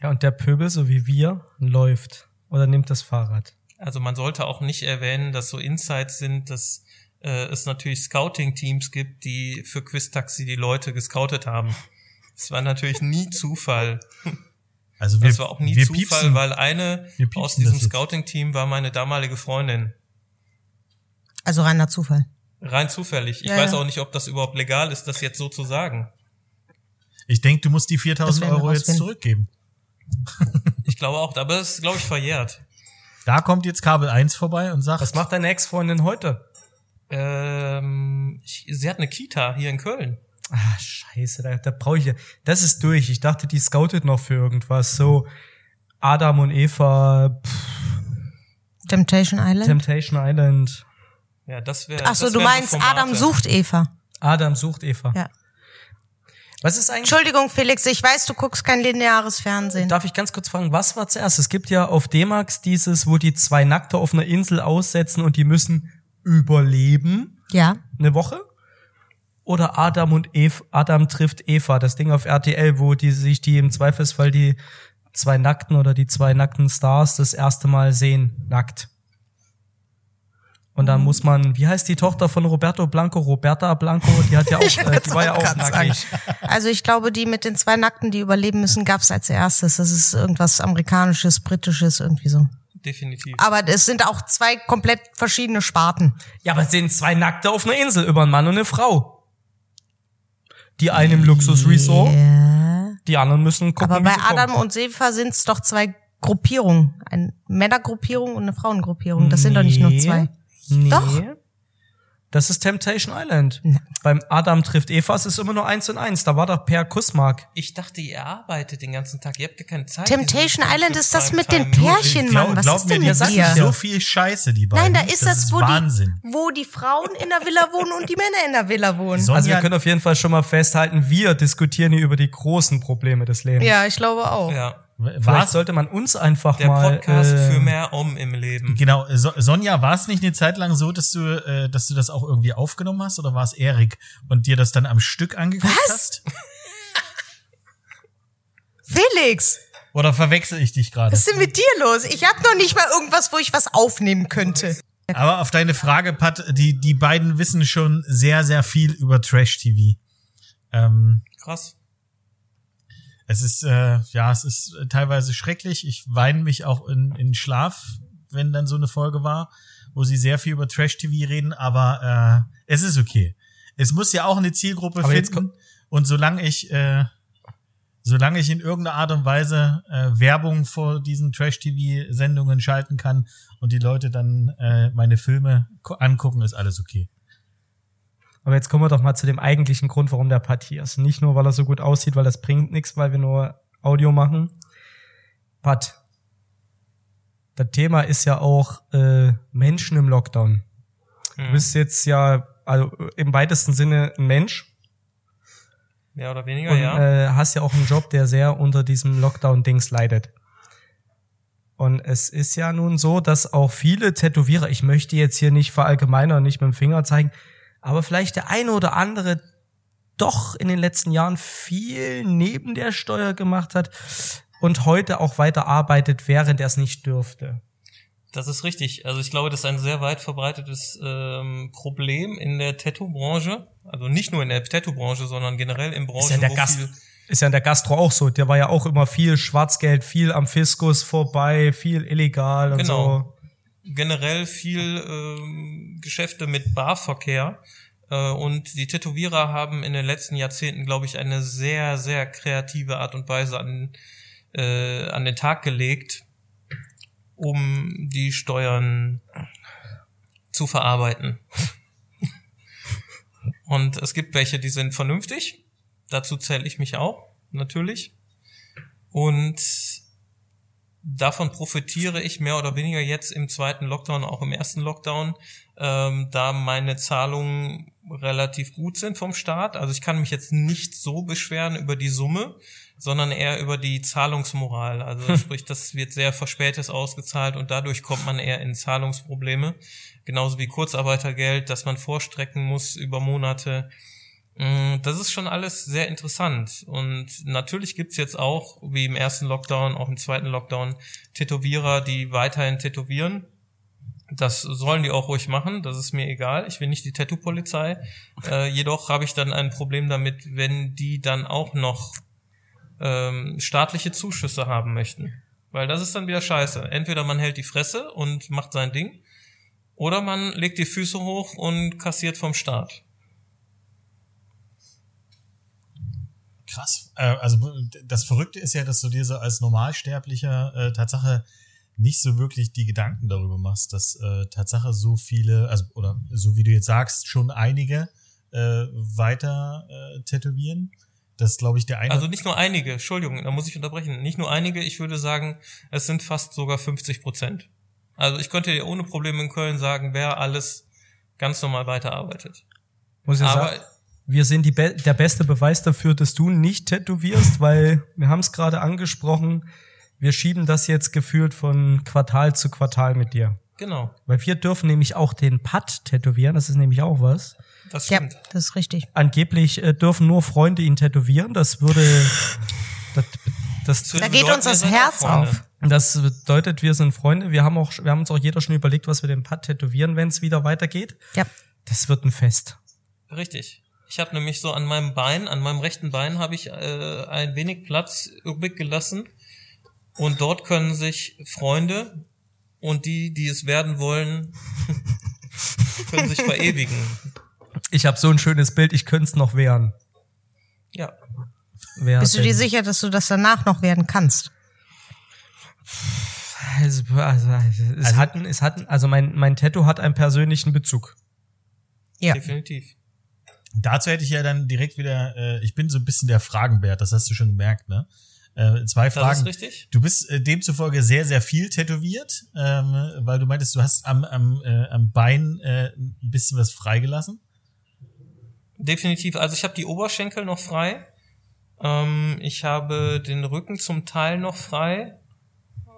ja, und der Pöbel, so wie wir, läuft oder nimmt das Fahrrad. Also man sollte auch nicht erwähnen, dass so Insights sind, dass äh, es natürlich Scouting-Teams gibt, die für Quiz-Taxi die Leute gescoutet haben. Das war natürlich nie Zufall. Also wir, Das war auch nie Zufall, piepsen, weil eine aus diesem. Scouting-Team war meine damalige Freundin. Also reiner Zufall. Rein zufällig. Ich Ja, weiß ja. auch nicht, ob das überhaupt legal ist, das jetzt so zu sagen. Ich denke, du musst die Das 4000 werden wir Euro jetzt rausfinden. zurückgeben. Ich glaube auch, aber das ist, glaube ich, verjährt. Da kommt jetzt Kabel 1 vorbei und sagt, Was macht deine Ex-Freundin heute? Ähm, ich, sie hat eine Kita hier in Köln. Ah, scheiße, da, da brauche ich ja. Das ist durch. Ich dachte, die scoutet noch für irgendwas. So Adam und Eva, pff, Temptation Island. Temptation Island. Ja, das wäre. Ach so, du meinst. Adam sucht Eva. Adam sucht Eva. Ja. Was ist eigentlich? Entschuldigung, Felix, ich weiß, du guckst kein lineares Fernsehen. Darf ich ganz kurz fragen, was war zuerst? Es gibt ja auf D-Max dieses, wo die zwei Nackte auf einer Insel aussetzen und die müssen überleben. Ja. Eine Woche? Oder Adam und Eva, Adam trifft Eva, das Ding auf RTL, wo die sich die im Zweifelsfall die zwei Nackten oder die zwei nackten Stars das erste Mal sehen, nackt. Und dann muss man, wie heißt die Tochter von Roberto Blanco? Roberta Blanco, die hat ja auch, äh, die war ja auch nackig. Also ich glaube, die mit den zwei Nackten, die überleben müssen, gab's als erstes. Das ist irgendwas amerikanisches, britisches, irgendwie so. Definitiv. Aber es sind auch zwei komplett verschiedene Sparten. Ja, aber es sind zwei Nackte auf einer Insel über einen Mann und eine Frau. Die einen im Luxusresort, Ja. die anderen müssen gucken, Aber bei sie kommen. Adam und Sefa sind's doch zwei Gruppierungen. Eine Männergruppierung und eine Frauengruppierung. Das sind doch nicht nur Nee. zwei. Nee. Doch. Das ist Temptation Island. Beim Adam trifft Eva, es ist immer nur eins und eins. Da war doch Per Kussmark. Ich dachte, ihr arbeitet den ganzen Tag. Ihr habt ja keine Zeit. Temptation Island ist das mit den Pärchen, glaub, Mann. Was glaub ist mir, denn mit dir? so viel Scheiße, die beiden. Nein, da ist das, ist wo, Wahnsinn. die, wo die Frauen in der Villa wohnen und die Männer in der Villa wohnen. Sonja, Also wir können auf jeden Fall schon mal festhalten, wir diskutieren hier über die großen Probleme des Lebens. Ja, ich glaube auch. Ja, Vielleicht war's, sollte man uns einfach der mal. Podcast äh, für mehr Om im Leben. genau, so, Sonja, war es nicht eine Zeit lang so, dass du, äh, dass du das auch irgendwie aufgenommen hast oder war es Erik und dir das dann am Stück angeguckt Was? hast? Felix, Oder verwechsel ich dich gerade? was ist denn mit dir los? Ich habe noch nicht mal irgendwas, wo ich was aufnehmen könnte. Aber auf deine Frage, Pat, die, die beiden wissen schon sehr, sehr viel über Trash-TV. Ähm, Krass. Es ist, äh, ja, es ist teilweise schrecklich. Ich weine mich auch in, in Schlaf, wenn dann so eine Folge war, wo sie sehr viel über Trash-TV reden, aber äh, es ist okay. Es muss ja auch eine Zielgruppe Aber finden. Und solange ich, äh, solange ich in irgendeiner Art und Weise äh, Werbung vor diesen Trash-TV-Sendungen schalten kann und die Leute dann äh, meine Filme angucken, ist alles okay. Aber jetzt kommen wir doch mal zu dem eigentlichen Grund, warum der Pat hier ist. Nicht nur, weil er so gut aussieht, weil das bringt nichts, weil wir nur Audio machen. Pat, das Thema ist ja auch äh, Menschen im Lockdown. Du Hm. bist jetzt ja also im weitesten Sinne ein Mensch Mehr oder weniger, und ja. äh, hast ja auch einen Job, der sehr unter diesem Lockdown-Dings leidet. Und es ist ja nun so, dass auch viele Tätowierer, ich möchte jetzt hier nicht verallgemeinern, nicht mit dem Finger zeigen, aber vielleicht der eine oder andere doch in den letzten Jahren viel neben der Steuer gemacht hat und heute auch weiter arbeitet, während er es nicht dürfte. Das ist richtig. Also ich glaube, das ist ein sehr weit verbreitetes ähm, Problem in der Tattoo-Branche. Also nicht nur in der Tattoo-Branche, sondern generell in Branchen, Ist ja, in der Gast, ist ja in der Gastro auch so. Der war ja auch immer viel Schwarzgeld, viel am Fiskus vorbei, viel illegal und Genau. so. Generell viel ähm, Geschäfte mit Barverkehr. Äh, und die Tätowierer haben in den letzten Jahrzehnten, glaube ich, eine sehr, sehr kreative Art und Weise an, äh, an den Tag gelegt, um die Steuern zu verarbeiten. Und es gibt welche, die sind vernünftig. Dazu zähle ich mich auch, natürlich. Und davon profitiere ich mehr oder weniger jetzt im zweiten Lockdown, auch im ersten Lockdown, ähm, da meine Zahlungen relativ gut sind vom Staat. Also ich kann mich jetzt nicht so beschweren über die Summe, sondern eher über die Zahlungsmoral. Also sprich, das wird sehr verspätet ausgezahlt und dadurch kommt man eher in Zahlungsprobleme. Genauso wie Kurzarbeitergeld, dass man vorstrecken muss über Monate. Mm, Das ist schon alles sehr interessant. Und natürlich gibt's jetzt auch, wie im ersten Lockdown, auch im zweiten Lockdown, Tätowierer, die weiterhin tätowieren. Das sollen die auch ruhig machen, das ist mir egal. Ich will nicht die Tattoo-Polizei. Äh, jedoch habe ich dann ein Problem damit, wenn die dann auch noch ähm, staatliche Zuschüsse haben möchten. Weil das ist dann wieder scheiße. Entweder man hält die Fresse und macht sein Ding, oder man legt die Füße hoch und kassiert vom Staat. Krass. Äh, also das Verrückte ist ja, dass du dir so als Normalsterblicher äh, Tatsache nicht so wirklich die Gedanken darüber machst, dass äh, Tatsache so viele, also oder so wie du jetzt sagst, schon einige äh, weiter äh, tätowieren. Das glaube ich der eine. Also nicht nur einige, Entschuldigung, da muss ich unterbrechen. Nicht nur einige, ich würde sagen, es sind fast sogar 50 Prozent. Also ich könnte dir ohne Probleme in Köln sagen, wer alles ganz normal weiterarbeitet. Muss ja Aber sagen, wir sind die Be der beste Beweis dafür, dass du nicht tätowierst, weil wir haben es gerade angesprochen, wir schieben das jetzt gefühlt von Quartal zu Quartal mit dir. genau, Weil wir dürfen nämlich auch den Putt tätowieren, das ist nämlich auch was. das Ja, stimmt. das ist richtig. Angeblich äh, dürfen nur Freunde ihn tätowieren, das würde das, das, Da geht uns das Herz auf. das bedeutet, wir sind Freunde. Wir haben auch, wir haben uns auch jeder schon überlegt, was wir den Putt tätowieren, wenn es wieder weitergeht. Ja. Das wird ein Fest. Richtig. Ich habe nämlich so an meinem Bein, an meinem rechten Bein habe ich äh, ein wenig Platz übrig gelassen und dort können sich Freunde und die, die es werden wollen, können sich verewigen. Ich habe so ein schönes Bild, ich könnte es noch wehren. Ja, Wer Bist du dir sicher, dass du das danach noch werden kannst? Also, also, es Also- hatten, es hatten, also mein, mein Tattoo hat einen persönlichen Bezug. Ja. definitiv. Dazu hätte ich ja dann direkt wieder, äh, ich bin so ein bisschen der Fragenbär, das hast du schon gemerkt, ne? Äh, zwei Das Fragen. ist richtig. Du bist äh, demzufolge sehr, sehr viel tätowiert, ähm, weil du meintest, du hast am, am, äh, am Bein äh, ein bisschen was freigelassen. Definitiv. Also ich habe die Oberschenkel noch frei. Ähm, ich habe den Rücken zum Teil noch frei.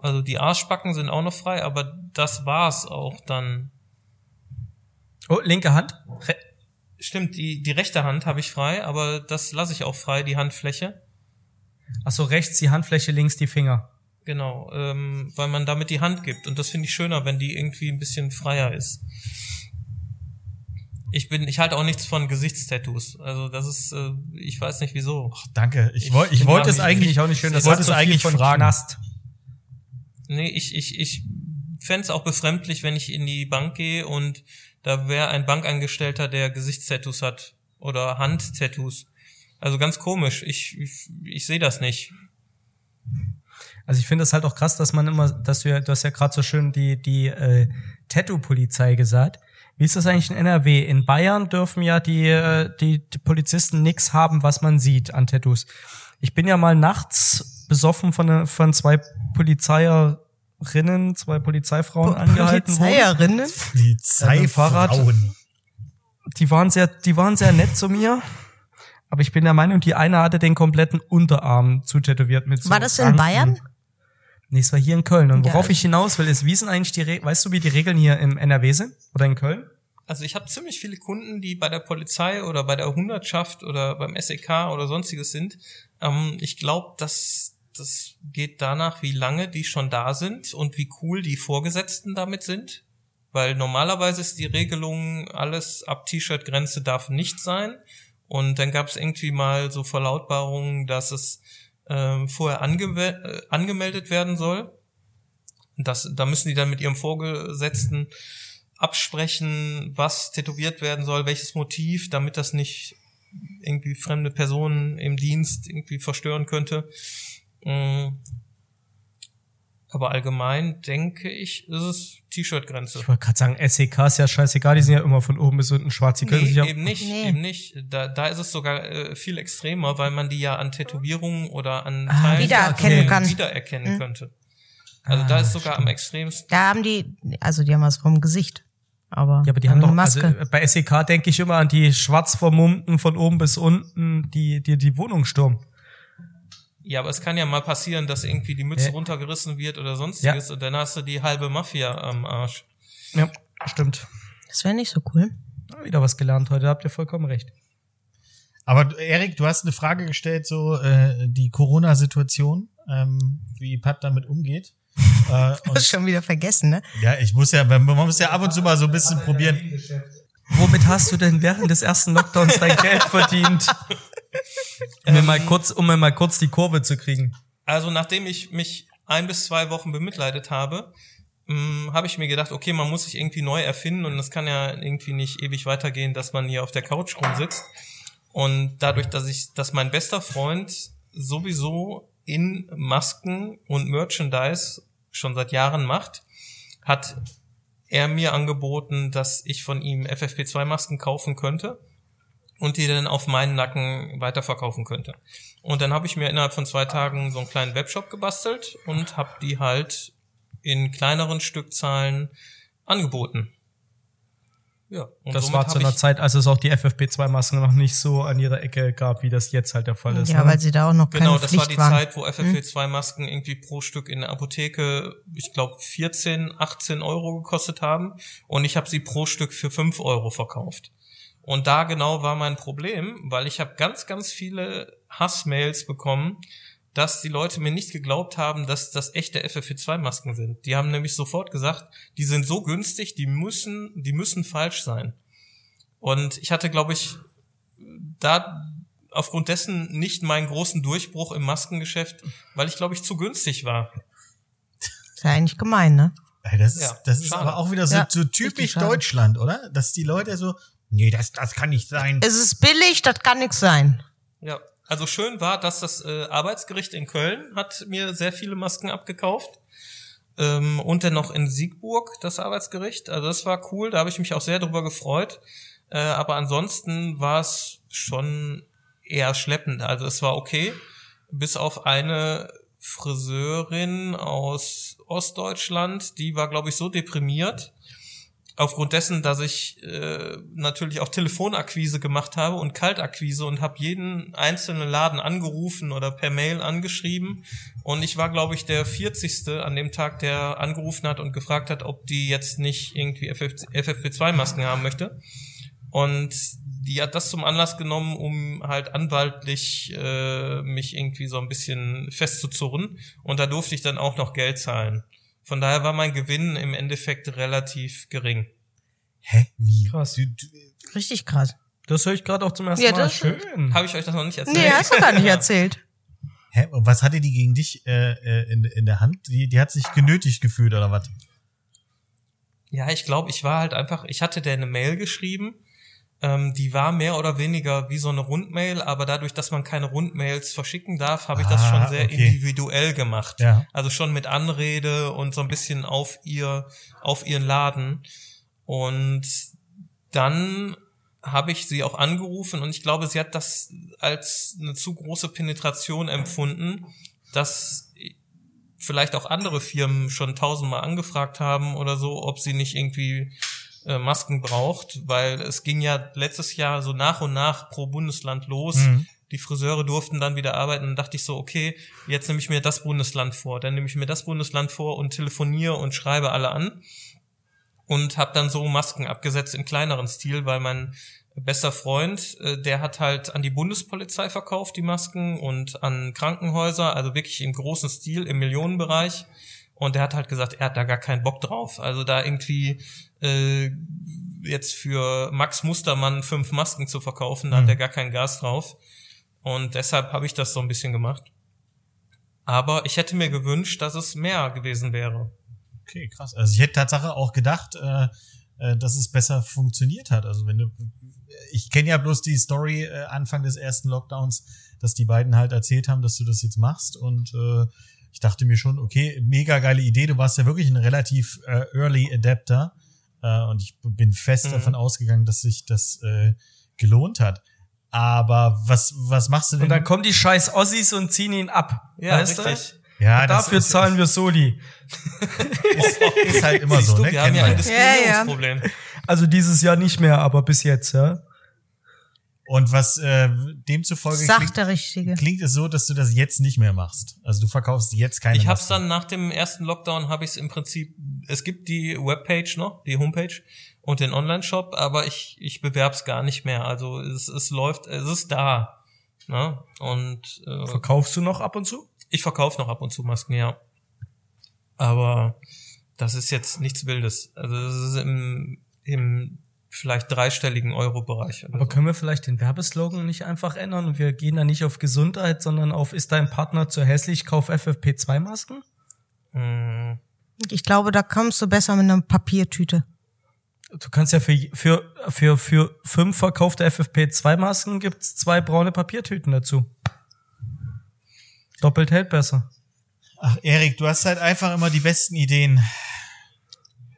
Also die Arschbacken sind auch noch frei, aber das war's auch dann. Oh, linke Hand. Re Stimmt, die, die rechte Hand habe ich frei, aber das lasse ich auch frei, die Handfläche. Ach so, rechts die Handfläche, links die Finger. Genau, ähm, weil man damit die Hand gibt. Und das finde ich schöner, wenn die irgendwie ein bisschen freier ist. Ich bin, ich halte auch nichts von Gesichtstattoos. Also das ist, äh, ich weiß nicht wieso. Ach, danke. Ich, Ich wollte, ich bin wollte es eigentlich ich auch nicht schön, ich das wollte es eigentlich von fragen. Knast. Nee, ich, ich, ich fände es auch befremdlich, wenn ich in die Bank gehe und da wäre ein Bankangestellter, der Gesichtstattoos hat oder Handtattoos. Also ganz komisch. Ich, ich, ich sehe das nicht. Also ich finde es halt auch krass, dass man immer, dass du ja, du hast ja gerade so schön die, die äh, Tattoo-Polizei gesagt. Wie ist das eigentlich in NRW? In Bayern dürfen ja die, äh, die, die Polizisten nix haben, was man sieht an Tattoos. Ich bin ja mal nachts besoffen von, ne- von zwei Polizeierinnen, zwei Polizeifrauen angehalten worden. Polizeirinnen? Polizeifrauen. Die waren sehr, die waren sehr nett zu mir. Aber ich bin der Meinung, die eine hatte den kompletten Unterarm zutätowiert mit so War das in. Bayern? Nee, es war hier in Köln. Und Ja, worauf ich- ich hinaus will, ist, wie sind eigentlich die Re weißt du, wie die Regeln hier im NRW sind? Oder in Köln? Also ich habe ziemlich viele Kunden, die bei der Polizei oder bei der Hundertschaft oder beim SEK oder sonstiges sind. Ähm, ich glaube, dass das geht danach, wie lange die schon da sind und wie cool die Vorgesetzten damit sind. Weil normalerweise ist die Regelung, alles ab T-Shirt-Grenze darf nicht sein. Und dann gab es irgendwie mal so Verlautbarungen, dass es ähm, vorher angewe äh, angemeldet werden soll. Das, da müssen die dann mit ihrem Vorgesetzten absprechen, was tätowiert werden soll, welches Motiv, damit das nicht irgendwie fremde Personen im Dienst irgendwie verstören könnte. Mm. Aber allgemein denke ich, ist es T-Shirt-Grenze. Ich wollte gerade sagen, SEK ist ja scheißegal, die sind ja immer von oben bis unten schwarz. Die können Nee, sich ja, eben nicht, Nee. eben nicht. Da, da ist es sogar äh, viel extremer, weil man die ja an Tätowierungen oder an Ah, Teilen wiedererkennen äh, kann. wiedererkennen Mhm. könnte. Also da ist sogar am extremsten. Da haben die, also die haben was vom Gesicht. Aber, ja, aber die haben doch, Maske. also bei SEK denke ich immer an die schwarz vermummten von oben bis unten, die, die, die Wohnung stürmen. Ja, aber es kann ja mal passieren, dass irgendwie die Mütze Ja. runtergerissen wird oder sonstiges und dann hast du die halbe Mafia am Arsch. Ja, stimmt. das wäre nicht so cool. Ja, Wieder was gelernt heute, habt ihr vollkommen recht. Aber Erik, du hast eine Frage gestellt, so äh, die Corona-Situation, ähm, wie Pat damit umgeht. äh, Du hast und, schon wieder vergessen, ne? ja, ich muss ja, man muss ja ab und zu mal so ein bisschen probieren. Womit hast du denn während des ersten Lockdowns dein Geld verdient? Um mir mal kurz, um mir mal kurz die Kurve zu kriegen. Also nachdem ich mich ein bis zwei Wochen bemitleidet habe, mh, habe ich mir gedacht, okay, man muss sich irgendwie neu erfinden und es kann ja irgendwie nicht ewig weitergehen, dass man hier auf der Couch rumsitzt. Und dadurch, dass ich, dass mein bester Freund sowieso in Masken und Merchandise schon seit Jahren macht, hat er mir angeboten, dass ich von ihm FFP2-Masken kaufen könnte und die dann auf meinen Nacken weiterverkaufen könnte. Und dann habe ich mir innerhalb von zwei Tagen so einen kleinen Webshop gebastelt und habe die halt in kleineren Stückzahlen angeboten. Ja, und Das war zu einer Zeit, als es auch die FFP2-Masken noch nicht so an ihrer Ecke gab, wie das jetzt halt der Fall ist. Ja, ne? weil sie da auch noch keine Genau, das Pflicht war die waren. Zeit, wo FFP2-Masken irgendwie pro Stück in der Apotheke, ich glaube, 14, 18 Euro gekostet haben. Und ich habe sie pro Stück für 5 Euro verkauft. Und da genau war mein Problem, weil ich habe ganz, ganz viele Hassmails bekommen, dass die Leute mir nicht geglaubt haben, dass das echte FFP2-Masken sind. Die haben nämlich sofort gesagt, die sind so günstig, die müssen, die müssen falsch sein. Und ich hatte, glaube ich, da aufgrund dessen nicht meinen großen Durchbruch im Maskengeschäft, weil ich, glaube ich, zu günstig war. Ist ja eigentlich gemein, ne? Das ist, Ja, das ist schade. aber auch wieder so, Ja, so typisch. Deutschland, oder? Dass die Leute so, nee, das, das kann nicht sein. Es ist billig, das kann nix sein. Ja, also schön war, dass das äh, Arbeitsgericht in Köln hat mir sehr viele Masken abgekauft. Ähm, und dann noch in Siegburg das Arbeitsgericht. Also das war cool, da habe ich mich auch sehr drüber gefreut. Äh, aber ansonsten war es schon eher schleppend. Also es war okay, bis auf eine Friseurin aus Ostdeutschland, die war, glaube ich, so deprimiert, aufgrund dessen, dass ich äh, natürlich auch Telefonakquise gemacht habe und Kaltakquise und habe jeden einzelnen Laden angerufen oder per Mail angeschrieben. Und ich war, glaube ich, der 40. an dem Tag, der angerufen hat und gefragt hat, ob die jetzt nicht irgendwie FFP2-Masken haben möchte. Und die hat das zum Anlass genommen, um halt anwaltlich äh, mich irgendwie so ein bisschen festzuzurren. Und da durfte ich dann auch noch Geld zahlen. Von daher war mein Gewinn im Endeffekt relativ gering. Hä? Wie? Krass. Richtig krass. Das höre ich gerade auch zum ersten Ja, Mal. das- Schön. Habe ich euch das noch nicht erzählt? Nee, hast du gar nicht erzählt. hä? Und was hatte die gegen dich äh, äh, in, in der Hand? Die, die hat sich genötigt gefühlt oder was? Ja, ich glaube, ich war halt einfach, ich hatte der eine Mail geschrieben, ähm, die war mehr oder weniger wie so eine Rundmail, aber dadurch, dass man keine Rundmails verschicken darf, habe ich das Ah, schon sehr okay. individuell gemacht. Ja. Also schon mit Anrede und so ein bisschen auf ihr, auf ihren Laden. Und dann habe ich sie auch angerufen und ich glaube, sie hat das als eine zu große Penetration empfunden, dass vielleicht auch andere Firmen schon tausendmal angefragt haben oder so, ob sie nicht irgendwie äh, Masken braucht, weil es ging ja letztes Jahr so nach und nach pro Bundesland los. Mhm. Die Friseure durften dann wieder arbeiten und dachte ich so, okay, jetzt nehme ich mir das Bundesland vor, dann nehme ich mir das Bundesland vor und telefoniere und schreibe alle an und habe dann so Masken abgesetzt im kleineren Stil, weil mein bester Freund, äh, der hat halt an die Bundespolizei verkauft die Masken und an Krankenhäuser, also wirklich im großen Stil im Millionenbereich. Und der hat halt gesagt, er hat da gar keinen Bock drauf. Also da irgendwie äh, jetzt für Max Mustermann fünf Masken zu verkaufen, da Mhm. hat er gar keinen Gas drauf. Und deshalb habe ich das so ein bisschen gemacht. Aber ich hätte mir gewünscht, dass es mehr gewesen wäre. Okay, krass. Also ich hätte Tatsache auch gedacht, äh, äh, dass es besser funktioniert hat. Also wenn du, ich kenne ja bloß die Story äh, Anfang des ersten Lockdowns, dass die beiden halt erzählt haben, dass du das jetzt machst und äh, ich dachte mir schon, okay, mega geile Idee. Du warst ja wirklich ein relativ äh, early Adapter äh, und ich bin fest Mhm. davon ausgegangen, dass sich das äh, gelohnt hat. Aber was was machst du denn? Und dann kommen die scheiß Ossis und ziehen ihn ab. Ja, weißt richtig. ja, Du? das Dafür ist, zahlen wir Soli. ist, ist halt immer Siehst so, du, ne? wir haben ja ein ja. Diskriminierungsproblem. Also dieses Jahr nicht mehr, aber bis jetzt, ja. Und was äh, demzufolge klingt, Sagt der Richtige. klingt es so, dass du das jetzt nicht mehr machst. Also du verkaufst jetzt keine Ich hab's Masken. dann nach dem ersten Lockdown habe ich es im Prinzip. Es gibt die Webpage noch, die Homepage und den Online-Shop, aber ich ich bewerb's gar nicht mehr. Also es, es läuft, es ist da. Ne? Und äh, Verkaufst du noch ab und zu? ich verkaufe noch ab und zu Masken, ja. Aber das ist jetzt nichts Wildes. Also das ist im im vielleicht dreistelligen Euro-Bereich. Aber so. können wir vielleicht den Werbeslogan nicht einfach ändern und wir gehen da nicht auf Gesundheit, sondern auf ist dein Partner zu hässlich, kauf FFP2-Masken? Mm, Ich glaube, da kommst du besser mit einer Papiertüte. Du kannst ja für, für, für, für fünf verkaufte FFP2-Masken gibt's zwei braune Papiertüten dazu. Doppelt hält besser. Ach, Erik, du hast halt einfach immer die besten Ideen.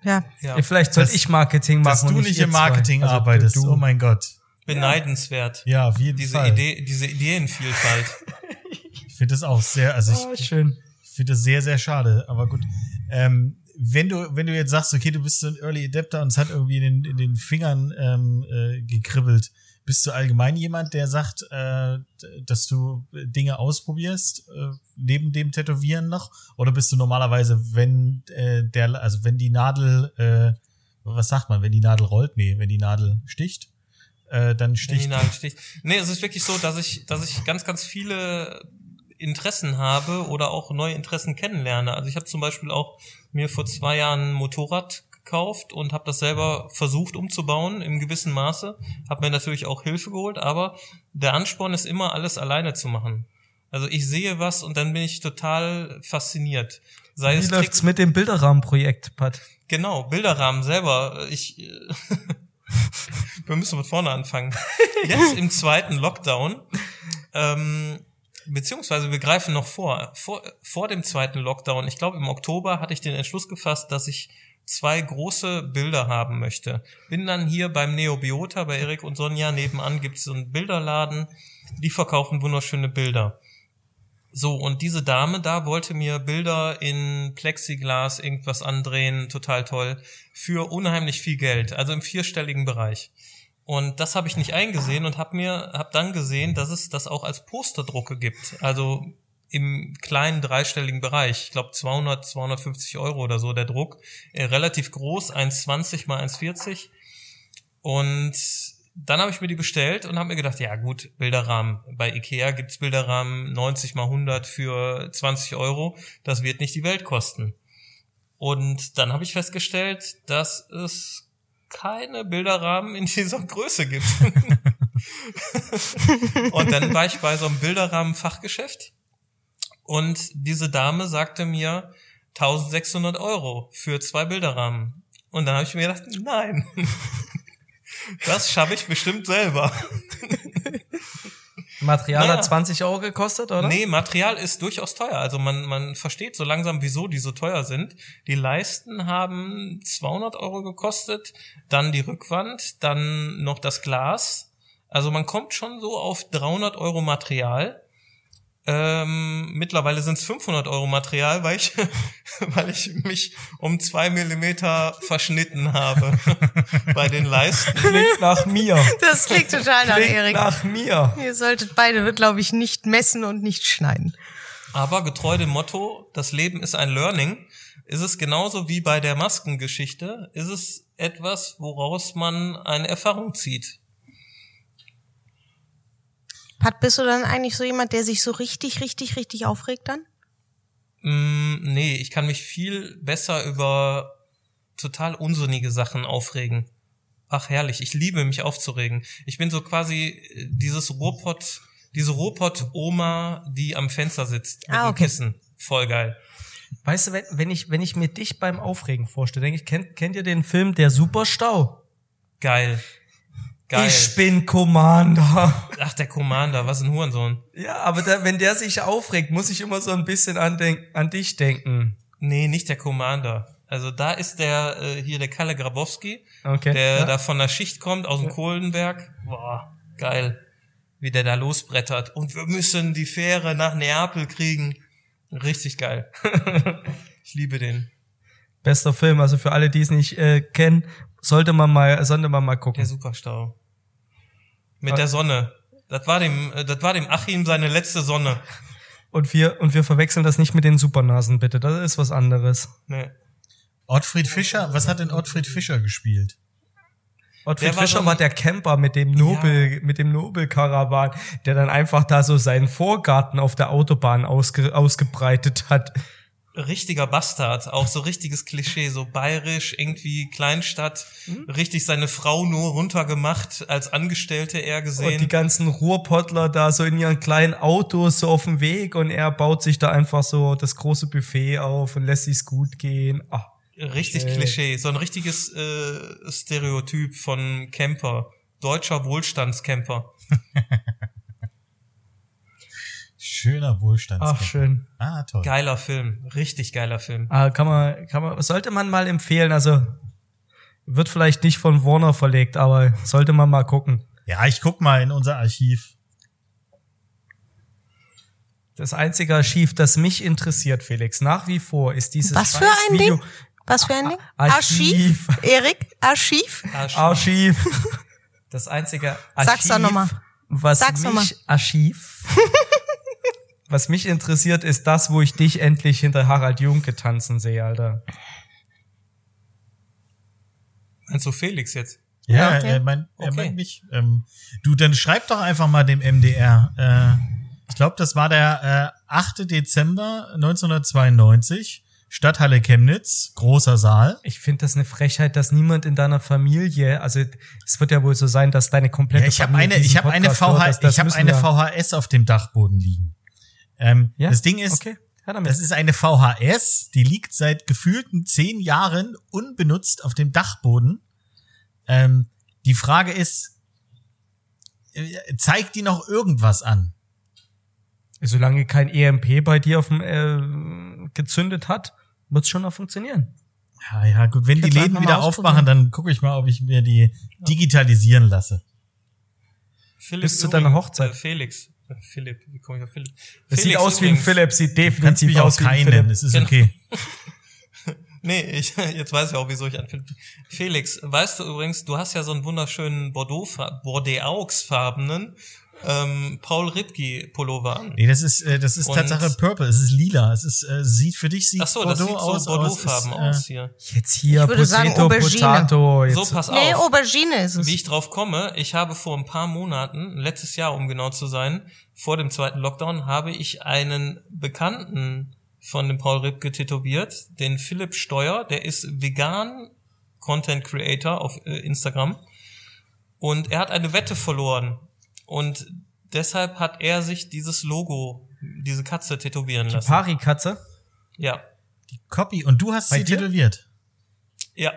Ja. ja, Vielleicht soll ich Marketing machen. Dass du und nicht im zwei. Marketing Also arbeitest. Du. Oh mein Gott. beneidenswert. Ja, auf jeden Diese Fall. Idee, diese Ideenvielfalt. Ich finde das auch sehr, also ich, schön. ich finde das sehr, sehr schade. Aber gut. Ähm, wenn du, wenn du jetzt sagst, okay, du bist so ein Early Adapter und es hat irgendwie in den, in den Fingern ähm, äh, gekribbelt, bist du allgemein jemand, der sagt, äh, dass du Dinge ausprobierst, äh, neben dem Tätowieren noch? Oder bist du normalerweise, wenn äh, der, also wenn die Nadel, äh, was sagt man, wenn die Nadel rollt? Nee, wenn die Nadel sticht, äh, dann Wenn die sticht. Nadel sticht. Nee, es ist wirklich so, dass ich, dass ich ganz, ganz viele Interessen habe oder auch neue Interessen kennenlerne. Also ich habe zum Beispiel auch mir vor zwei Jahren ein Motorrad gekauft und habe das selber versucht umzubauen im gewissen Maße. Habe mir natürlich auch Hilfe geholt, aber der Ansporn ist immer, alles alleine zu machen. Also ich sehe was und dann bin ich total fasziniert. Sei Wie es läuft's mit dem Bilderrahmenprojekt, Pat? Genau, Bilderrahmen selber. Ich, wir müssen von vorne anfangen. Jetzt im zweiten Lockdown, ähm, beziehungsweise wir greifen noch vor. Vor, vor dem zweiten Lockdown, ich glaube im Oktober hatte ich den Entschluss gefasst, dass ich zwei große Bilder haben möchte. Bin dann hier beim Neobiota, bei Erik und Sonja nebenan gibt's so einen Bilderladen, die verkaufen wunderschöne Bilder. So, und diese Dame da wollte mir Bilder in Plexiglas irgendwas andrehen, total toll, für unheimlich viel Geld, also im vierstelligen Bereich. Und das habe ich nicht eingesehen und habe mir hab dann gesehen, dass es das auch als Posterdrucke gibt, also im kleinen dreistelligen Bereich, ich glaube 200, 250 Euro oder so der Druck, äh, relativ groß, 1,20 mal 1,40 und dann habe ich mir die bestellt und habe mir gedacht, ja gut, Bilderrahmen. Bei Ikea gibt's Bilderrahmen 90 mal 100 für 20 Euro. Das wird nicht die Welt kosten. Und dann habe ich festgestellt, dass es keine Bilderrahmen in dieser Größe gibt. und dann war ich bei so einem Bilderrahmen-Fachgeschäft und diese Dame sagte mir 1600 Euro für zwei Bilderrahmen. Und dann habe ich mir gedacht, nein, das schaffe ich bestimmt selber. Material Naja. hat 20 Euro gekostet, oder? Nee, Material ist durchaus teuer. Also man, man versteht so langsam, wieso die so teuer sind. Die Leisten haben 200 Euro gekostet, dann die Rückwand, dann noch das Glas. Also man kommt schon so auf 300 Euro Material. Ähm, mittlerweile sind es 500 Euro Material, weil ich, weil ich mich um zwei Millimeter verschnitten habe bei den Leisten. Klingt nach mir. Das klingt total nach Klingt Erik. nach mir. Ihr solltet beide, glaube ich, nicht messen und nicht schneiden. Aber getreu dem Motto, das Leben ist ein Learning, ist es genauso wie bei der Maskengeschichte, ist es etwas, woraus man eine Erfahrung zieht. Pat, bist du dann eigentlich so jemand, der sich so richtig, richtig, richtig aufregt dann? Mm, nee, ich kann mich viel besser über total unsinnige Sachen aufregen. Ach herrlich, ich liebe mich aufzuregen. Ich bin so quasi äh, dieses Ruhrpott, diese Ruhrpott-Oma, die am Fenster sitzt mit Ah, dem okay. Kissen. Voll geil. Weißt du, wenn, wenn ich, wenn ich mir dich beim Aufregen vorstelle, denke ich, kennt, kennt ihr den Film Der Superstau? Geil. Geil. Ich bin Commander. Ach, der Commander, was ein Hurensohn. Ja, aber da, wenn der sich aufregt, muss ich immer so ein bisschen an, denk, an dich denken. Nee, nicht der Commander. Also da ist der äh, hier der Kalle Grabowski, Okay. der ja. da von der Schicht kommt aus dem Kohlenberg. Boah, geil, wie der da losbrettert. Und wir müssen die Fähre nach Neapel kriegen. Richtig geil. ich liebe den. Bester Film, also für alle, die es nicht äh, kennen, sollte man mal, sollte man mal gucken. Der Superstau. Mit Ah. der Sonne. Das war dem, äh, das war dem Achim seine letzte Sonne. Und wir, und wir verwechseln das nicht mit den Supernasen, bitte. Das ist was anderes. Nee. Ottfried Fischer, was hat denn Ottfried Fischer gespielt? Ottfried Der war Fischer so ein- war der Camper mit dem Nobel, mit dem Nobelkarawan, der dann einfach da so seinen Vorgarten auf der Autobahn ausge, ausgebreitet hat. Richtiger Bastard, auch so richtiges Klischee, so bayerisch, irgendwie Kleinstadt, richtig seine Frau nur runtergemacht, als Angestellte er Und die gesehen. ganzen Ruhrpottler da so in ihren kleinen Autos so auf dem Weg und er baut sich da einfach so das große Buffet auf und lässt sich's gut gehen. Ach, Richtig Schön. Klischee, so ein richtiges äh, Stereotyp von Camper, deutscher Wohlstandscamper. Schöner Wohlstandskämpfer. ach schön. Ah, toll. Geiler Film, richtig geiler Film. Ah, kann man, kann man, sollte man mal empfehlen. Also wird vielleicht nicht von Warner verlegt, aber sollte man mal gucken. Ja, ich guck mal in unser Archiv. Das einzige Archiv, das mich interessiert, Felix, nach wie vor, ist dieses Was für ein Video Ding? Was für ein Ding? Archiv. Archiv? Erik? Archiv? Archiv. Das einzige Archiv, Sag's doch noch mal. was Sag's mich Archiv, was mich interessiert, ist das, wo ich dich endlich hinter Harald Junke tanzen sehe, Alter. Meinst du Felix jetzt? Ja, okay. er meint, er Okay. meint mich. Ähm, du, dann schreib doch einfach mal dem MDR. Äh, ich glaube, das war der äh, 8. Dezember 1992. Stadthalle Chemnitz, großer Saal. Ich finde das eine Frechheit, dass niemand in deiner Familie, also es wird ja wohl so sein, dass deine komplette Ja, ich habe Familie eine, ich diesen habe eine Podcast hört, VH, das ich müssen eine VHS auf dem Dachboden liegen. Ähm, Ja? Das Ding ist, Okay, das ist eine VHS, die liegt seit gefühlten zehn Jahren unbenutzt auf dem Dachboden. Ähm, die Frage ist, äh, zeigt die noch irgendwas an? Solange kein EMP bei dir auf dem äh, gezündet hat, wird's schon noch funktionieren. Ja, ja, gut, wenn die Läden wieder aufmachen, dann gucke ich mal, ob ich mir die digitalisieren lasse. Philipp Bis zu deiner Hochzeit. Äh, Felix. Philipp, wie komme ich auf Philipp? Es sieht Felix aus wie ein übrigens. Philipp, sieht definitiv aus wie ein Philipp. es ist Genau. okay. Nee, ich, jetzt weiß ich auch, wieso ich an Philipp. Felix, weißt du übrigens, du hast ja so einen wunderschönen Bordeaux, Bordeaux-farbenen ähm, Paul Ripke Pullover an. Nee, das ist, äh, das ist Und- Tatsache Purple, es ist lila. Es ist, äh, sieht für dich sieht Ach so, das Bordeaux sieht so aus, aber es ist, Bordeaux-Farben äh, aus hier. Jetzt hier, Ich würde sagen, Potato, Aubergine. Potato. Jetzt. So, pass Nee, auf. Aubergine ist es. Wie ich drauf komme, ich habe vor ein paar Monaten, letztes Jahr um genau zu sein, vor dem zweiten Lockdown, habe ich einen Bekannten von dem Paul Ripke tätowiert, den Philipp Steuer, der ist vegan Content Creator auf äh, Instagram. Und er hat eine Wette verloren. Und deshalb hat er sich dieses Logo, diese Katze tätowieren lassen. Pari-Katze. Ja. Die Copy. Und du hast Bei sie dir? tätowiert. Ja.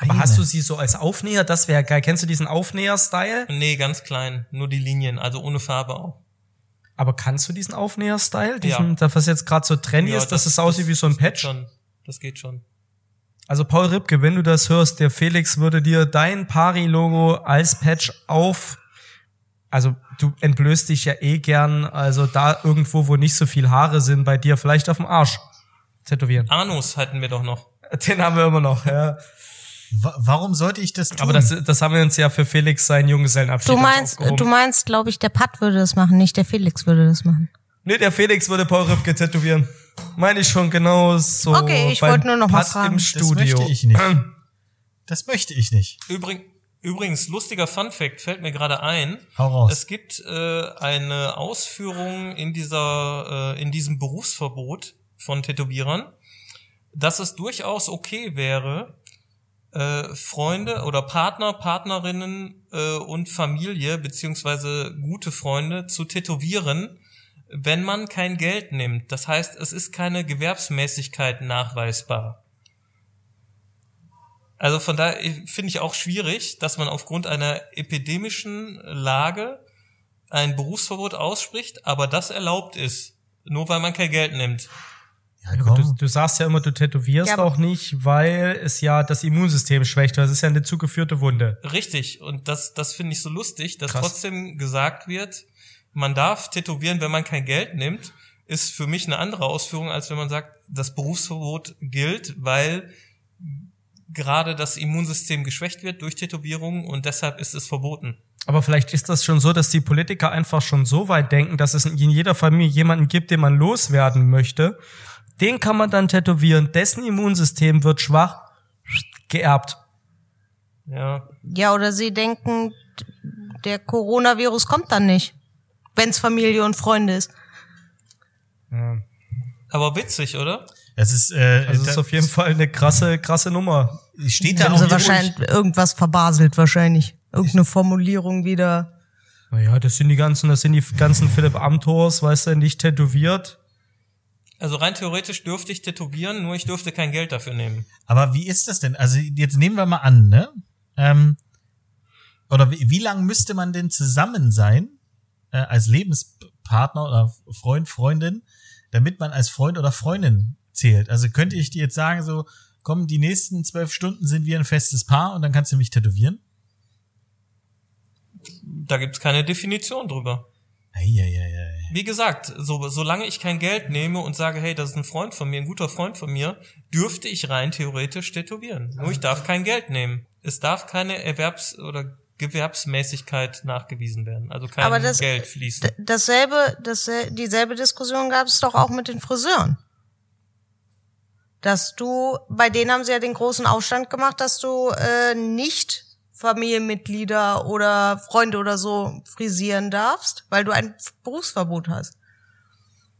Aber hast du sie so als Aufnäher? Das wäre geil. Kennst du diesen Aufnäher-Style? Nee, ganz klein. Nur die Linien, also ohne Farbe auch. Aber kannst du diesen Aufnäher-Style? Diesen, Ja. das was jetzt gerade so trendy Ja, ist, dass es aussieht wie so ein das geht Patch? Schon. Das geht schon. Also Paul Ripke, wenn du das hörst, der Felix würde dir dein Pari-Logo als Patch auf, also du entblößt dich ja eh gern, also da irgendwo, wo nicht so viel Haare sind, bei dir vielleicht auf dem Arsch tätowieren. Anus hatten wir doch noch. Den haben wir immer noch, ja. Wa warum sollte ich das tun? Aber das, das haben wir uns ja für Felix seinen Junggesellenabschied Du meinst, du meinst, glaube ich, der Pat würde das machen, nicht der Felix würde das machen. Nee, der Felix würde Paul Ripke tätowieren. Meine ich schon genau so. Okay, ich wollte nur noch mal Pat fragen. im Das Studio. möchte ich nicht. das möchte ich nicht. Übrig, übrigens, lustiger Fun Fact fällt mir gerade ein. Hau raus. Es gibt äh, eine Ausführung in dieser, äh, in diesem Berufsverbot von Tätowierern, dass es durchaus okay wäre, äh, Freunde oder Partner, Partnerinnen äh, und Familie beziehungsweise gute Freunde zu tätowieren, wenn man kein Geld nimmt. Das heißt, es ist keine Gewerbsmäßigkeit nachweisbar. Also von daher finde ich auch schwierig, dass man aufgrund einer epidemischen Lage ein Berufsverbot ausspricht, aber das erlaubt ist, nur weil man kein Geld nimmt. Ja, du, du sagst ja immer, du tätowierst Ja, auch nicht, weil es ja das Immunsystem schwächt. Das ist ja eine zugeführte Wunde. Richtig, und das, das finde ich so lustig, dass Krass. trotzdem gesagt wird, man darf tätowieren, wenn man kein Geld nimmt, ist für mich eine andere Ausführung, als wenn man sagt, das Berufsverbot gilt, weil gerade das Immunsystem geschwächt wird durch Tätowierungen und deshalb ist es verboten. Aber vielleicht ist das schon so, dass die Politiker einfach schon so weit denken, dass es in jeder Familie jemanden gibt, den man loswerden möchte. Den kann man dann tätowieren. Dessen Immunsystem wird schwach geerbt. Ja, Ja, oder sie denken, der Coronavirus kommt dann nicht, wenn's Familie und Freunde ist. aber witzig, oder? Das ist, äh, Also es da- ist auf jeden Fall eine krasse, krasse Nummer. steht da Haben sie wahrscheinlich irgendwas verbaselt, wahrscheinlich. Irgendeine Formulierung wieder. Naja, das sind die ganzen, das sind die ganzen Philipp Amthors, weißt du, nicht tätowiert. Also rein theoretisch dürfte ich tätowieren, nur ich dürfte kein Geld dafür nehmen. Aber wie ist das denn? Also jetzt nehmen wir mal an, ne? Ähm, oder wie, wie lang müsste man denn zusammen sein äh, als Lebenspartner oder Freund, Freundin, damit man als Freund oder Freundin zählt? Also könnte ich dir jetzt sagen, so, komm, die nächsten zwölf Stunden sind wir ein festes Paar und dann kannst du mich tätowieren? Da gibt's keine Definition drüber. Eieieiei. Wie gesagt, so, solange ich kein Geld nehme und sage, hey, das ist ein Freund von mir, ein guter Freund von mir, dürfte ich rein theoretisch tätowieren. Nur ich darf kein Geld nehmen. Es darf keine Erwerbs- oder Gewerbsmäßigkeit nachgewiesen werden. Also kein Aber das- Geld fließen. Dasselbe, das, dieselbe Diskussion gab es doch auch mit den Friseuren. Dass du, bei denen haben sie ja den großen Aufstand gemacht, dass du äh, nicht Familienmitglieder oder Freunde oder so frisieren darfst, weil du ein Berufsverbot hast.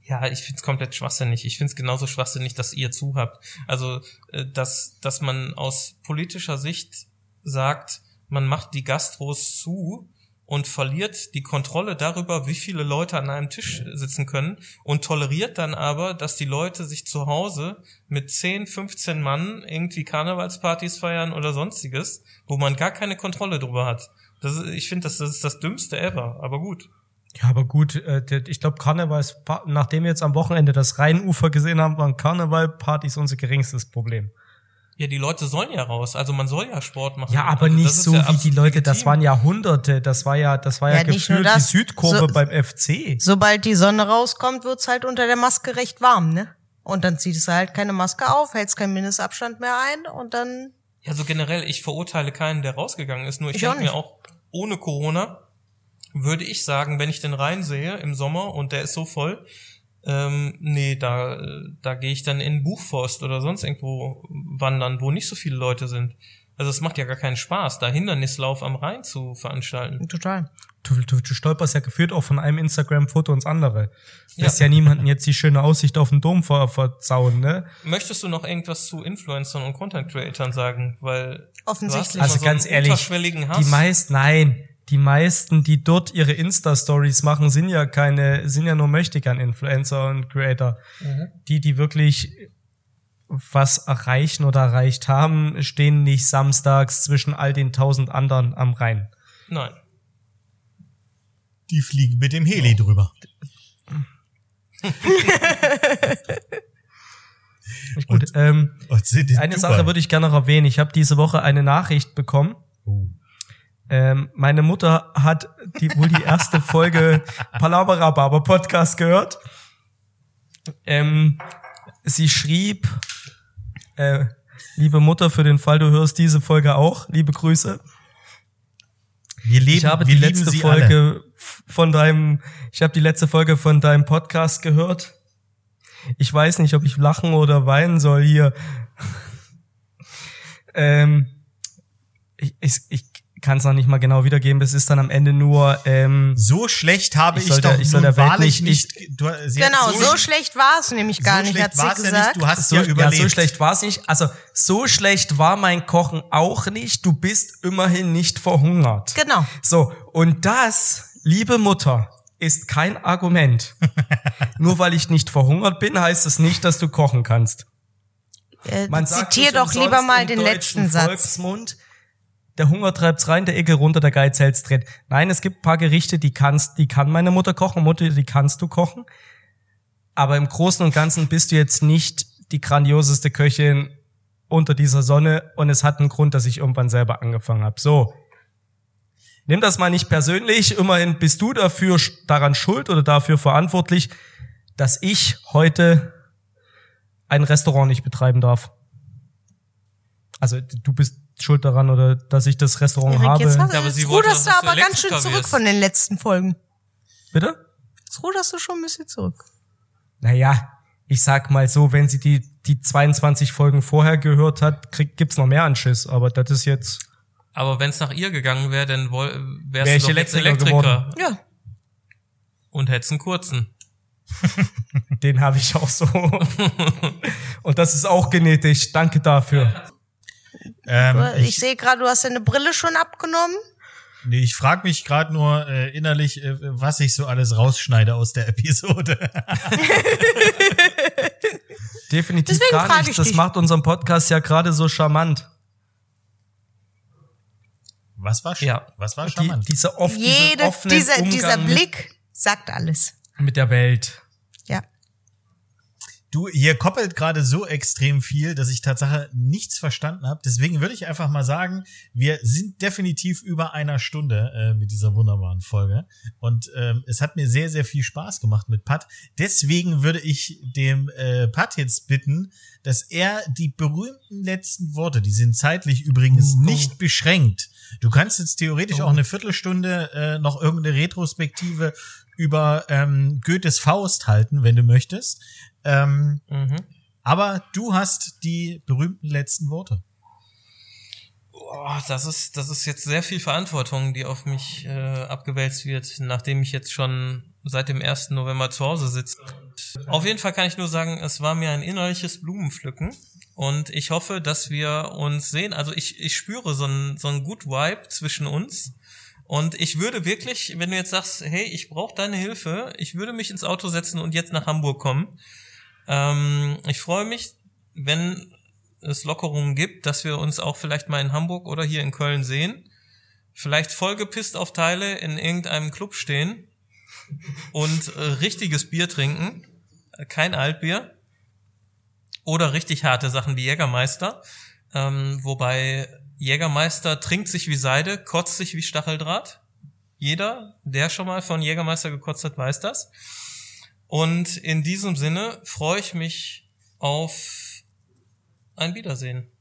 Ja, ich find's komplett schwachsinnig. Ich find's genauso schwachsinnig, dass ihr zu habt. Also, äh, dass, dass man aus politischer Sicht sagt, man macht die Gastros zu und verliert die Kontrolle darüber, wie viele Leute an einem Tisch sitzen können und toleriert dann aber, dass die Leute sich zu Hause mit 10, 15 Mann irgendwie Karnevalspartys feiern oder sonstiges, wo man gar keine Kontrolle drüber hat. Das ist, ich finde, das, das ist das Dümmste ever, aber gut. Ja, aber gut, äh, ich glaube, Karnevals, nachdem wir jetzt am Wochenende das Rheinufer gesehen haben, waren Karnevalpartys unser geringstes Problem. Ja, die Leute sollen ja raus. Also man soll ja Sport machen. Ja, aber also nicht so ja wie die Leute, das waren Jahrhunderte, das war ja, das war ja, Ja, nicht nur gefühlt das. die Südkurve So- beim FC. Sobald die Sonne rauskommt, wird's halt unter der Maske recht warm, ne? Und dann ziehst du halt keine Maske auf, hältst keinen Mindestabstand mehr ein und dann Ja, so generell, ich verurteile keinen, der rausgegangen ist. Nur ich, Ich auch denke mir auch, ohne Corona würde ich sagen, wenn ich den reinsehe im Sommer und der ist so voll, ähm, nee, da, da gehe ich dann in Buchforst oder sonst irgendwo wandern, wo nicht so viele Leute sind. Also es macht ja gar keinen Spaß, da Hindernislauf am Rhein zu veranstalten. total. Du, du, du stolperst ja gefühlt auch von einem Instagram-Foto ins andere. Lässt ja. niemanden jetzt die schöne Aussicht auf den Dom ver verzauen, ne? Möchtest du noch irgendwas zu Influencern und Content Creatern sagen? Weil Offensichtlich. Also so ganz einen ehrlich, die meisten, nein, die meisten, die dort ihre Insta-Stories machen, sind ja keine, sind ja nur Möchtegern-Influencer und Creator. Die, die wirklich was erreichen oder erreicht haben, stehen nicht samstags zwischen all den tausend anderen am Rhein. Nein. Die fliegen mit dem Heli drüber. Gut, ähm, Und sind in eine Dubai. Sache würde ich gerne noch erwähnen. Ich habe diese Woche eine Nachricht bekommen. Oh. Ähm, meine Mutter hat die, wohl die erste Folge Palabarababa Podcast gehört. Ähm, sie schrieb, äh, liebe Mutter, für den Fall du hörst diese Folge auch, liebe Grüße. Wir leben, Ich habe die letzte Folge alle. von deinem, ich habe die letzte Folge von deinem Podcast gehört. Ich weiß nicht, ob ich lachen oder weinen soll hier. ähm, ich ich, ich kann es noch nicht mal genau wiedergeben. Es ist dann am Ende nur ähm, So schlecht habe Ich ich, soll doch der- ich soll nun der Welt wahrlich nicht- nicht. Du, sie hat Genau, so, schlecht war es nämlich gar so nicht, hat sie ja gesagt. nicht. Du hast so, ja ja, überlebt. so schlecht war es nicht. Also so schlecht war mein Kochen auch nicht. Du bist immerhin nicht verhungert. Genau. So, und das, liebe Mutter, ist kein Argument. Nur weil ich nicht verhungert bin, heißt es nicht, dass du kochen kannst. Äh, Man sagt zitier doch lieber mal im den letzten Satz. Volksmund, der Hunger treibt's rein, der Ekel runter, der Geiz hält's drin. Nein, es gibt ein paar Gerichte, die kannst, die kann meine Mutter kochen, Mutter, die kannst du kochen. Aber im Großen und Ganzen bist du jetzt nicht die grandioseste Köchin unter dieser Sonne und es hat einen Grund, dass ich irgendwann selber angefangen habe. So. Nimm das mal nicht persönlich. Immerhin bist du dafür daran schuld oder dafür verantwortlich, dass ich heute ein Restaurant nicht betreiben darf. Also du bist schuld daran oder dass ich das Restaurant Erik, habe. jetzt, hast, Ja, aber jetzt ruderst du aber ganz schön zurück von den letzten Folgen. Bitte? Jetzt ruderst du schon ein bisschen zurück. Naja, ich sag mal so, wenn sie die, die 22 Folgen vorher gehört hat, krieg, gibt's noch mehr Anschiss. Aber das ist jetzt, Aber wenn es nach ihr gegangen wäre, dann wärst Wär du doch jetzt Elektriker Elektriker. Ja. Und hättest einen kurzen. den habe ich auch so. Und das ist auch genetisch. Danke dafür. Ähm, Ich, ich, sehe gerade, du hast deine Brille schon abgenommen. nee, ich frage mich gerade nur äh, innerlich, äh, was ich so alles rausschneide aus der Episode. Definitiv Deswegen gar frage nicht. ich Das dich. macht unseren Podcast ja gerade so charmant. Was war, Ja. was war Die, charmant? diese oft, Jede, offenen dieser, Umgang dieser mit, Blick sagt alles. mit der Welt. Du, ihr koppelt gerade so extrem viel, dass ich Tatsache nichts verstanden habe. Deswegen würde ich einfach mal sagen, wir sind definitiv über einer Stunde äh, mit dieser wunderbaren Folge. Und ähm, es hat mir sehr, sehr viel Spaß gemacht mit Pat. Deswegen würde ich dem äh, Pat jetzt bitten, dass er die berühmten letzten Worte, die sind zeitlich übrigens Oh. nicht beschränkt. Du kannst jetzt theoretisch Oh. auch eine Viertelstunde äh, noch irgendeine Retrospektive über ähm, Goethes Faust halten, wenn du möchtest. Ähm, Mhm. aber du hast die berühmten letzten Worte. Boah, das ist, das ist jetzt sehr viel Verantwortung, die auf mich äh, abgewälzt wird, nachdem ich jetzt schon seit dem 1. November zu Hause sitze. Auf jeden Fall kann ich nur sagen, es war mir ein innerliches Blumenpflücken. Und ich hoffe, dass wir uns sehen. Also ich, ich spüre so ein, so ein Good Vibe zwischen uns. Und ich würde wirklich, wenn du jetzt sagst, hey, ich brauche deine Hilfe, ich würde mich ins Auto setzen und jetzt nach Hamburg kommen. Ähm, ich freue mich, wenn es Lockerungen gibt, dass wir uns auch vielleicht mal in Hamburg oder hier in Köln sehen. Vielleicht vollgepisst auf Teile in irgendeinem Club stehen und äh, richtiges Bier trinken, kein Altbier. Oder richtig harte Sachen wie Jägermeister. Ähm, wobei Jägermeister trinkt sich wie Seide, kotzt sich wie Stacheldraht. Jeder, der schon mal von Jägermeister gekotzt hat, weiß das. Und in diesem Sinne freue ich mich auf ein Wiedersehen.